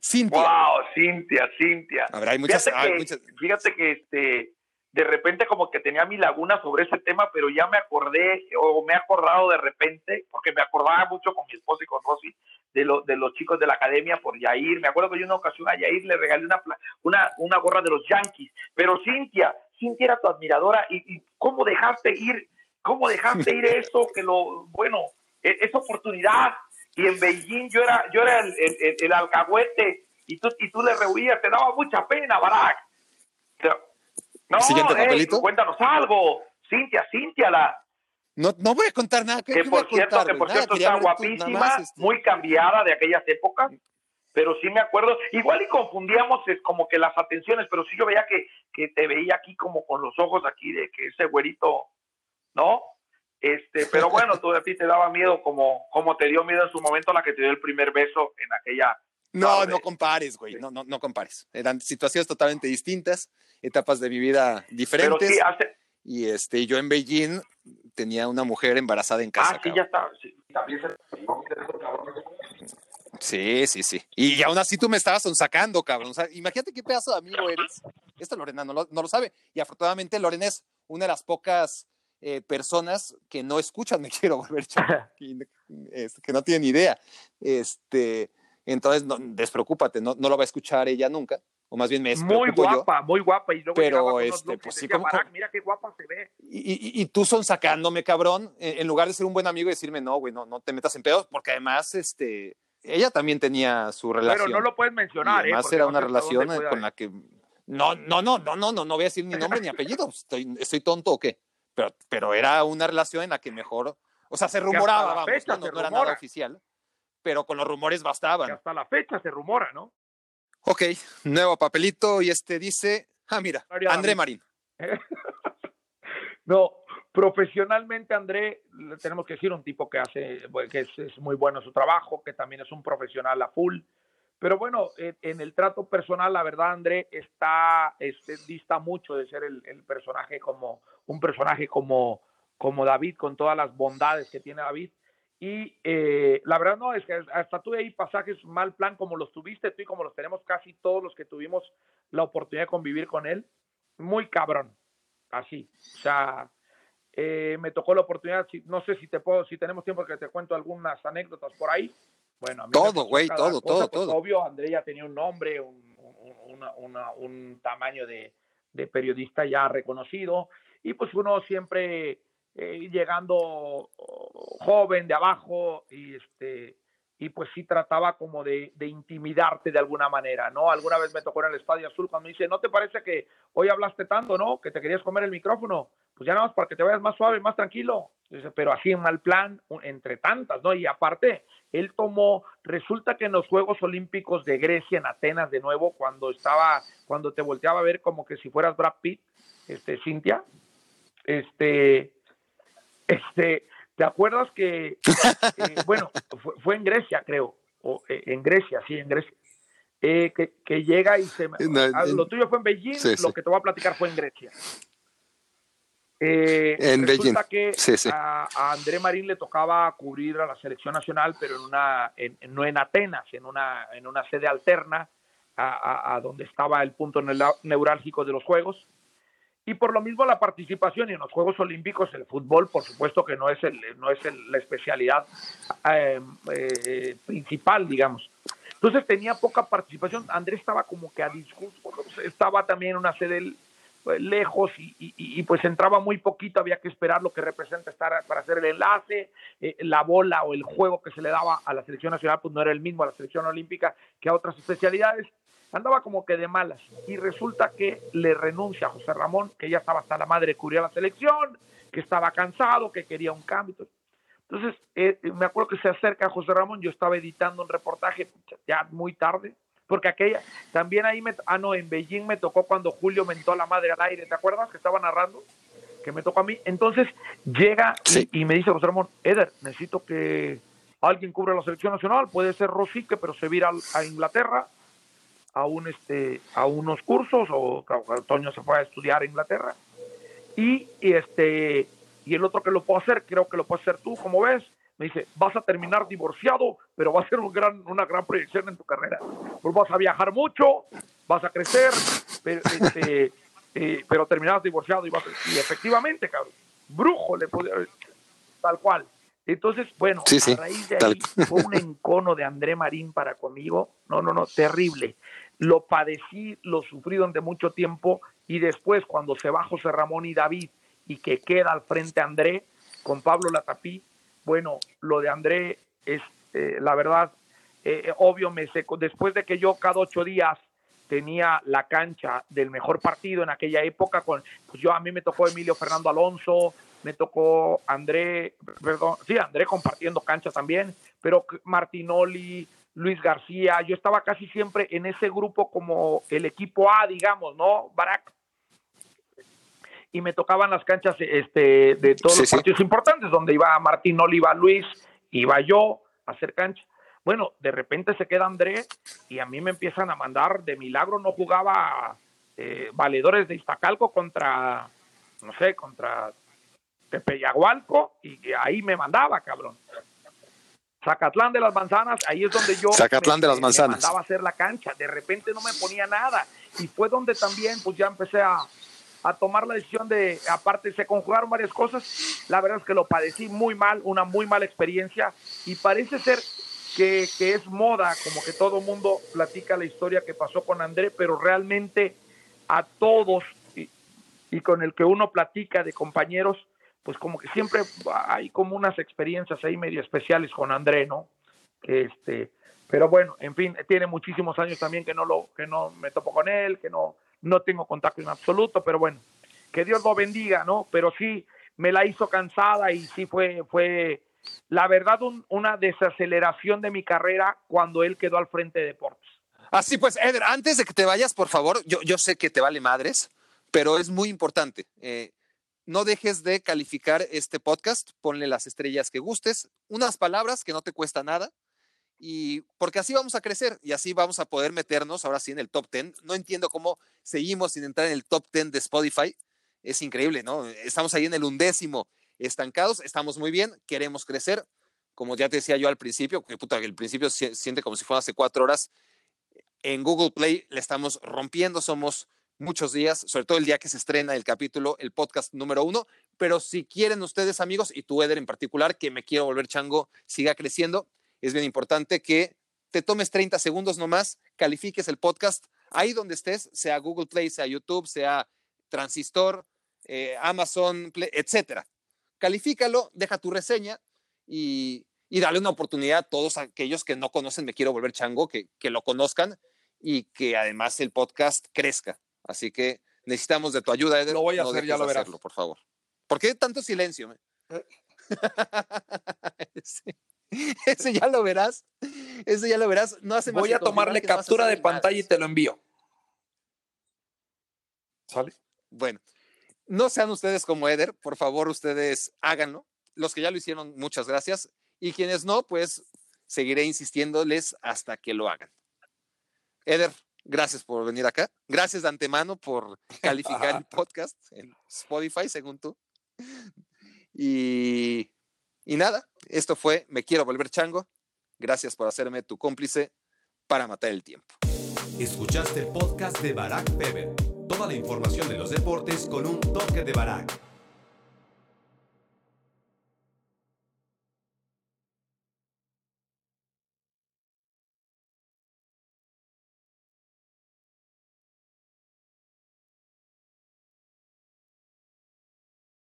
Cintia. Wow, Cintia, Cintia. hay muchas, fíjate, que, este, de repente como que tenía mi laguna sobre ese tema, pero ya me acordé o me he acordado de repente, porque me acordaba mucho con mi esposa y con Rosy de, lo, de los chicos de la academia por Yair. Me acuerdo que yo en una ocasión a Yair le regalé una, una, una gorra de los Yankees, pero Cintia, Cintia era tu admiradora y, y cómo dejaste ir, cómo dejaste ir eso, que lo, bueno, e, esa oportunidad y en Beijing yo era, yo era el, el, el alcahuete y tú, y tú le rehuías, te daba mucha pena, Barack. No, Siguiente papelito. cuéntanos algo. Cintia, Cintia, la. No, no voy a contar nada. Que por cierto, que por cierto está guapísima, este. muy cambiada de aquellas épocas, pero sí me acuerdo. Igual y confundíamos es como que las atenciones, pero sí yo veía que, que te veía aquí como con los ojos aquí de que ese güerito, ¿no? Este, pero bueno, tú a ti te daba miedo como, como te dio miedo en su momento la que te dio el primer beso en aquella. No, no compares, güey, no, no, no compares. Eran situaciones totalmente distintas, etapas de mi vida diferentes. Sí, hace... Y este, yo en Beijing tenía una mujer embarazada en casa. Ah, sí, ya está. Sí, Sí, sí, sí. Y aún así tú me estabas sacando, cabrón. O sea, imagínate qué pedazo de amigo eres. Esto Lorena no lo, no lo sabe. Y afortunadamente Lorena es una de las pocas eh, personas que no escuchan Me Quiero Volver este, que no tienen idea. Este, entonces, no, despreocúpate, no, no lo va a escuchar ella nunca, o más bien me Muy guapa, muy guapa. Y luego pero, este, pues sí, como, mira qué guapa se ve. Y, y, tú son sacándome, cabrón, en, lugar de ser un buen amigo y decirme, no, güey, no, no te metas en pedos, porque además, este, ella también tenía su relación. Pero no lo puedes mencionar, ¿eh? además era una relación con la que... No, no, no, no, no, no, no voy a decir ni nombre ni apellido. ¿Estoy, estoy tonto o qué? Pero, pero era una relación en la que mejor O sea, se rumoraba, vamos, no, no era nada oficial, pero con los rumores bastaban. hasta la fecha se rumora, ¿no? Ok, nuevo papelito y este dice, ah, mira, André Marín. no, profesionalmente André, tenemos que decir un tipo que hace, que es, muy bueno en su trabajo, que también es un profesional a full. Pero bueno, en, el trato personal, la verdad, André está, este, dista mucho de ser el, el, personaje como, un personaje como, como David, con todas las bondades que tiene David. Y eh, la verdad no, es que hasta tuve ahí pasajes mal plan como los tuviste tú y como los tenemos casi todos los que tuvimos la oportunidad de convivir con él. Muy cabrón, así. O sea, eh, me tocó la oportunidad, no sé si te puedo, si tenemos tiempo que te cuento algunas anécdotas por ahí. Bueno, todo, güey, todo, todo, pues, todo. Obvio, Andrea tenía un nombre, un, un tamaño de, de periodista ya reconocido y pues uno siempre eh, llegando joven de abajo y este y pues sí trataba como de, de, intimidarte de alguna manera, ¿no? Alguna vez me tocó en el Estadio Azul cuando me dice, ¿no te parece que hoy hablaste tanto, no? Que te querías comer el micrófono. Pues ya nada más para que te vayas más suave, más tranquilo. Pero así en mal plan, entre tantas, ¿no? Y aparte, él tomó, resulta que en los Juegos Olímpicos de Grecia, en Atenas, de nuevo, cuando estaba, cuando te volteaba a ver como que si fueras Brad Pitt, este, Cintia, este, este, ¿te acuerdas que, eh, bueno, fue, en Grecia, creo, o eh, en Grecia, sí, en Grecia, eh, que, llega y se... Ah, lo tuyo fue en Beijing, lo que te voy a platicar fue en Grecia. En Beijing. que a, André Marín le tocaba cubrir a la selección nacional, pero en una, no en Atenas, en una, en una sede alterna a, a, donde estaba el punto neurálgico de los Juegos y por lo mismo la participación en los Juegos Olímpicos, el fútbol, por supuesto que no es, el, no es la especialidad eh, eh, principal, digamos. Entonces tenía poca participación. Andrés estaba como que a disgusto, estaba también en una sede eh, lejos y, pues entraba muy poquito, había que esperar lo que representa estar para hacer el enlace, la bola o el juego que se le daba a la selección nacional, pues no era el mismo a la selección olímpica que a otras especialidades andaba como que de malas y resulta que le renuncia a José Ramón, que ya estaba hasta la madre de cubrir la selección, que estaba cansado, que quería un cambio. Entonces, eh, me acuerdo que se acerca José Ramón, yo estaba editando un reportaje ya muy tarde, porque aquella, también ahí, me, ah, no, en Beijing me tocó cuando Julio mentó a la madre al aire, ¿te acuerdas? Que estaba narrando, que me tocó a mí. Entonces, llega y, me dice José Ramón, Eder, necesito que alguien cubra la selección nacional, puede ser Rosique, pero se vira a Inglaterra, a, un, este, a unos cursos o Antonio se fue a estudiar a Inglaterra. Y, este, y el otro que lo puedo hacer, creo que lo puedes hacer tú, como ves, me dice, vas a terminar divorciado, pero va a ser un gran, una gran proyección en tu carrera. Pues vas a viajar mucho, vas a crecer, pero, este, eh, pero terminarás divorciado y, vas y efectivamente, cabrón, brujo le podía, tal cual. Entonces, bueno, a raíz de ahí fue un encono de André Marín para conmigo. No, no, no, terrible lo padecí, lo sufrí durante mucho tiempo y después cuando se va José Ramón y David y que queda al frente André con Pablo Latapí, bueno, lo de André es eh, la verdad, eh, obvio, me seco. después de que yo cada ocho días tenía la cancha del mejor partido en aquella época, con, pues yo a mí me tocó Emilio Fernando Alonso, me tocó André, perdón, sí, André compartiendo cancha también, pero Martinoli, Luis García, yo estaba casi siempre en ese grupo como el equipo A, digamos, ¿no? Barack. Y me tocaban las canchas este, de todos los partidos importantes, donde iba Martín Oliva, Luis, iba yo a hacer cancha. Bueno, de repente se queda André y a mí me empiezan a mandar, de milagro no jugaba eh, valedores de Iztacalco contra, no sé, contra Tepeyagualco y ahí me mandaba, cabrón. Zacatlán de las Manzanas, ahí es donde yo Zacatlán de las Manzanas. mandaba a hacer la cancha. De repente no me ponía nada. Y fue donde también pues ya empecé a, a tomar la decisión de, aparte se conjugaron varias cosas, la verdad es que lo padecí muy mal, una muy mala experiencia y parece ser que, que es moda, como que todo mundo platica la historia que pasó con André, pero realmente a todos y, y con el que uno platica de compañeros, pues como que siempre hay como unas experiencias ahí medio especiales con André, ¿no? Este, pero bueno, en fin, tiene muchísimos años también que no lo, que no me topo con él, que no, no tengo contacto en absoluto, pero bueno, que Dios lo bendiga, ¿no? Pero sí, me la hizo cansada y sí fue, fue la verdad, una desaceleración de mi carrera cuando él quedó al frente de deportes. Así pues, Eder, antes de que te vayas, por favor, yo, yo sé que te vale madres, pero es muy importante. Eh, no dejes de calificar este podcast, ponle las estrellas que gustes, unas palabras que no te cuesta nada, y porque así vamos a crecer y así vamos a poder meternos ahora sí en el top 10. No entiendo cómo seguimos sin entrar en el top 10 de Spotify. Es increíble, ¿no? Estamos ahí en el undécimo estancados, estamos muy bien, queremos crecer. Como ya te decía yo al principio, que puta, el principio se siente como si fuera hace cuatro horas. En Google Play le estamos rompiendo, somos muchos días, sobre todo el día que se estrena el capítulo, el podcast número uno. Pero si quieren ustedes, amigos, y tú, Eder, en particular, que me quiero volver chango, siga creciendo, es bien importante que te tomes 30 segundos nomás, califiques el podcast ahí donde estés, sea Google Play, sea YouTube, sea Transistor, eh, Amazon, Play, etcétera califícalo, deja tu reseña y, dale una oportunidad a todos aquellos que no conocen Me Quiero Volver Chango, que, que lo conozcan y que además el podcast crezca. Así que necesitamos de tu ayuda, Eder. Lo voy a hacer, ya lo verás. por favor. ¿Por qué tanto silencio? Eh. ese, ya lo verás. Ese ya lo verás. No hace Voy a tomarle captura de pantalla y te lo envío. ¿Sale? Bueno, no sean ustedes como Eder, por favor, ustedes háganlo. Los que ya lo hicieron, muchas gracias. Y quienes no, pues seguiré insistiéndoles hasta que lo hagan. Eder, gracias por venir acá. Gracias de antemano por calificar el podcast en Spotify, según tú. Y, y nada, esto fue Me Quiero Volver Chango. Gracias por hacerme tu cómplice para matar el tiempo. Escuchaste el podcast de Barack Feber Toda la información de los deportes con un toque de Barack.